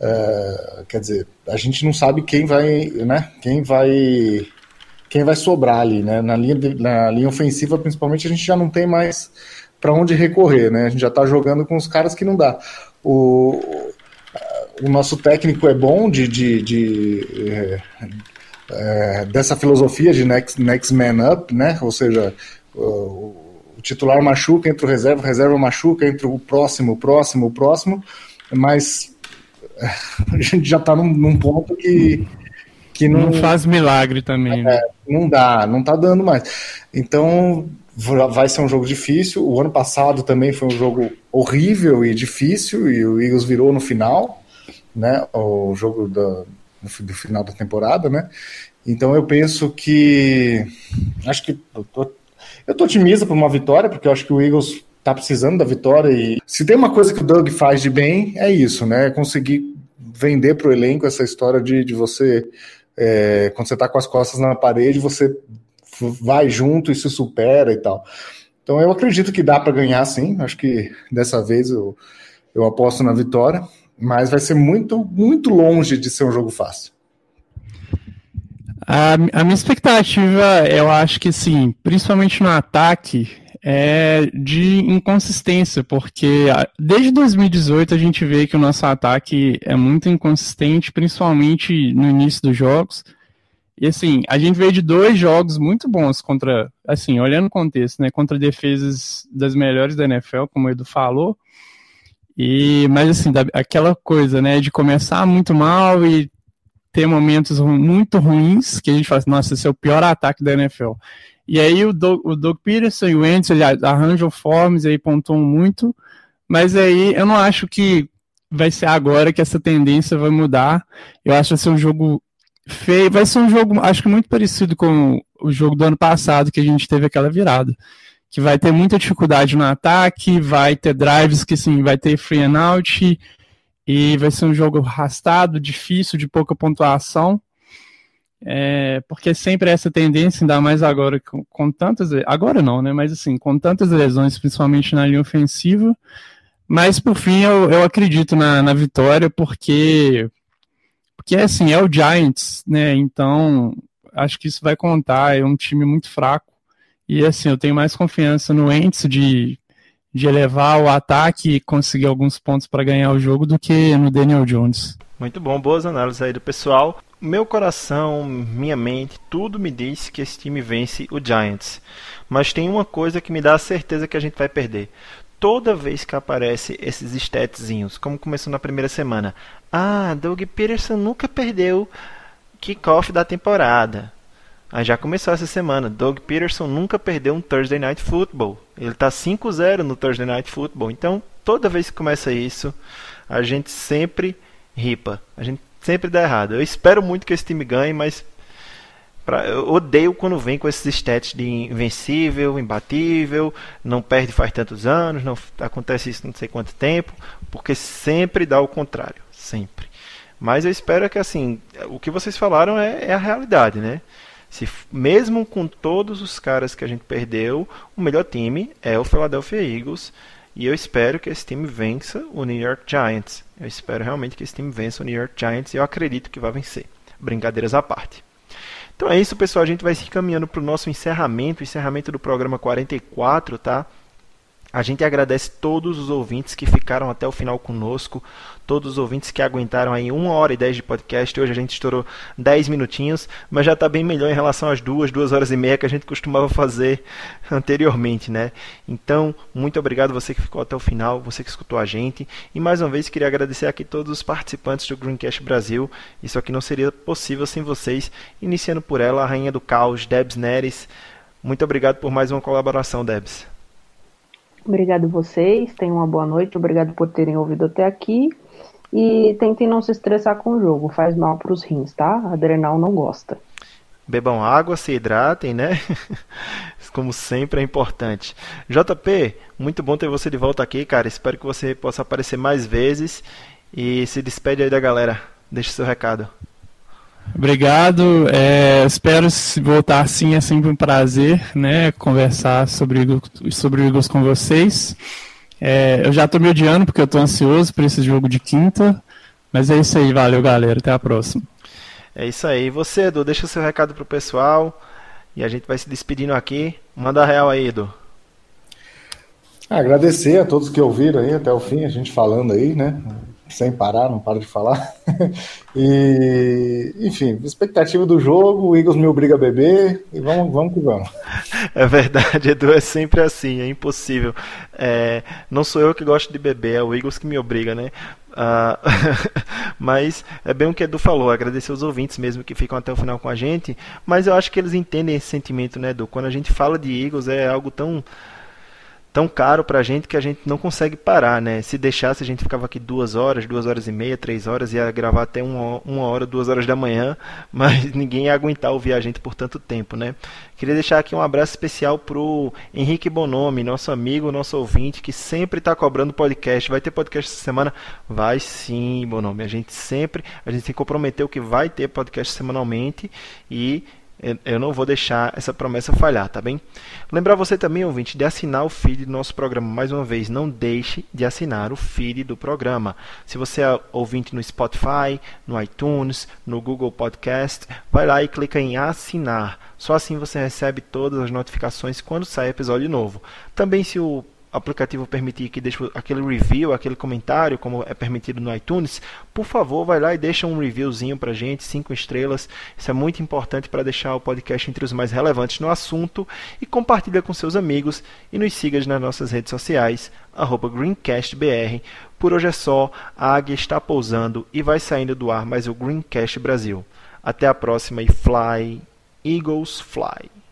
uh, quer dizer, a gente não sabe quem vai, né? Quem vai, quem vai sobrar ali, né? Na linha, na linha ofensiva, principalmente, a gente já não tem mais para onde recorrer, né? A gente já está jogando com os caras que não dá. O, o nosso técnico é bom de, de, de é, é, dessa filosofia de next, next man up, né? Ou seja, o, titular machuca, entra o reserva, o reserva machuca, entra o próximo, o próximo, o próximo, mas a gente já está num, num, ponto que, que não, não faz milagre também. Né? É, não dá, não está dando mais. Então vai ser um jogo difícil. O ano passado também foi um jogo horrível e difícil e o Eagles virou no final, né? O jogo da, do final da temporada, né? Então eu penso que acho que eu tô otimista por uma vitória, porque eu acho que o Eagles tá precisando da vitória e se tem uma coisa que o Doug faz de bem, é isso, né? É conseguir vender pro elenco essa história de, de você, é, quando você tá com as costas na parede, você vai junto e se supera e tal. Então eu acredito que dá para ganhar sim, acho que dessa vez eu, eu aposto na vitória, mas vai ser muito, muito longe de ser um jogo fácil. A, a minha expectativa, eu acho que sim, principalmente no ataque, é de inconsistência, porque desde 2018 a gente vê que o nosso ataque é muito inconsistente, principalmente no início dos jogos. E assim, a gente veio de dois jogos muito bons contra, assim, olhando o contexto, né, contra defesas das melhores da NFL, como o Edu falou. E, mas assim, da, aquela coisa, né, de começar muito mal e ter momentos muito ruins, que a gente fala assim, nossa, esse é o pior ataque da NFL. E aí o Doug, o Doug Peterson e o Wentz, ele arranjam formas aí pontuam muito, mas aí eu não acho que vai ser agora que essa tendência vai mudar. Eu acho que vai ser um jogo feio, vai ser um jogo, acho que muito parecido com o jogo do ano passado, que a gente teve aquela virada. Que vai ter muita dificuldade no ataque, vai ter drives que sim, vai ter free and out, e vai ser um jogo arrastado, difícil, de pouca pontuação. É, porque sempre essa tendência, ainda mais agora com, com, tantas. Agora não, né? Mas assim, com tantas lesões, principalmente na linha ofensiva. Mas por fim eu, eu acredito na, na vitória, porque. Porque assim, é o Giants, né? Então acho que isso vai contar. É um time muito fraco. E assim, eu tenho mais confiança no Ents de, de elevar o ataque e conseguir alguns pontos para ganhar o jogo do que no Daniel Jones. Muito bom, boas análises aí do pessoal. Meu coração, minha mente, tudo me diz que esse time vence o Giants. Mas tem uma coisa que me dá a certeza que a gente vai perder. Toda vez que aparece esses statzinhos, como começou na primeira semana. Ah, Doug Peterson nunca perdeu kickoff da temporada. Aí já começou essa semana. Doug Peterson nunca perdeu um Thursday Night Football. Ele está 5-0 no Thursday Night Football. Então, toda vez que começa isso, a gente sempre ripa. A gente sempre dá errado. Eu espero muito que esse time ganhe, mas pra, eu odeio quando vem com esses stats de invencível, imbatível, não perde faz tantos anos, não acontece isso não sei quanto tempo, porque sempre dá o contrário, sempre. Mas eu espero que assim, o que vocês falaram é, é a realidade, né? Se, mesmo com todos os caras que a gente perdeu, o melhor time é o Philadelphia Eagles. E eu espero que esse time vença o New York Giants. Eu espero realmente que esse time vença o New York Giants e eu acredito que vai vencer. Brincadeiras à parte. Então é isso, pessoal. A gente vai se caminhando para o nosso encerramento, encerramento do programa 44, tá? A gente agradece todos os ouvintes que ficaram até o final conosco, todos os ouvintes que aguentaram aí uma hora e dez de podcast. Hoje a gente estourou dez minutinhos, mas já está bem melhor em relação às duas, duas horas e meia que a gente costumava fazer anteriormente, né? Então, muito obrigado você que ficou até o final, você que escutou a gente. E mais uma vez queria agradecer aqui todos os participantes do Greencast Brasil. Isso aqui não seria possível sem vocês. Iniciando por ela, a rainha do caos, Debs Neres. Muito obrigado por mais uma colaboração, Debs. Obrigado vocês, tenham uma boa noite, obrigado por terem ouvido até aqui. E tentem não se estressar com o jogo, faz mal para os rins, tá? Adrenal não gosta. Bebam água, se hidratem, né? Como sempre é importante. JP, muito bom ter você de volta aqui, cara. Espero que você possa aparecer mais vezes. E se despede aí da galera. Deixe seu recado. Obrigado. É, espero voltar sim, é sempre um prazer, né? Conversar sobre, sobre o Eagles com vocês. É, eu já estou me odiando porque eu estou ansioso por esse jogo de quinta. Mas é isso aí, valeu galera, até a próxima. É isso aí. Você, Edu, deixa o seu recado pro pessoal e a gente vai se despedindo aqui. Manda a real aí, Edu. Agradecer a todos que ouviram aí até o fim, a gente falando aí, né? Sem parar, não para de falar. e, enfim, expectativa do jogo, o Eagles me obriga a beber e vamos, vamos que vamos. É verdade, Edu, é sempre assim, é impossível. É, não sou eu que gosto de beber, é o Eagles que me obriga, né? Uh, mas é bem o que Edu falou, agradecer os ouvintes mesmo que ficam até o final com a gente, mas eu acho que eles entendem esse sentimento, né, Edu? Quando a gente fala de Eagles é algo tão tão caro para a gente que a gente não consegue parar, né? Se deixasse, a gente ficava aqui duas horas, duas horas e meia, três horas, ia gravar até uma, uma hora, duas horas da manhã, mas ninguém ia aguentar ouvir a gente por tanto tempo, né? Queria deixar aqui um abraço especial pro Henrique Bonomi, nosso amigo, nosso ouvinte, que sempre está cobrando podcast. Vai ter podcast essa semana? Vai sim, Bonomi. A gente sempre, a gente se comprometeu que vai ter podcast semanalmente e eu não vou deixar essa promessa falhar, tá bem? Lembrar você também, ouvinte, de assinar o feed do nosso programa. Mais uma vez, não deixe de assinar o feed do programa. Se você é ouvinte no Spotify, no iTunes, no Google Podcast, vai lá e clica em assinar. Só assim você recebe todas as notificações quando sai episódio novo. Também se o aplicativo permitir que deixe aquele review, aquele comentário, como é permitido no iTunes, por favor, vai lá e deixa um reviewzinho pra gente, cinco estrelas. Isso é muito importante para deixar o podcast entre os mais relevantes no assunto e compartilha com seus amigos e nos siga nas nossas redes sociais, GreencastBR. Por hoje é só, a águia está pousando e vai saindo do ar mais o Greencast Brasil. Até a próxima e fly, Eagles fly!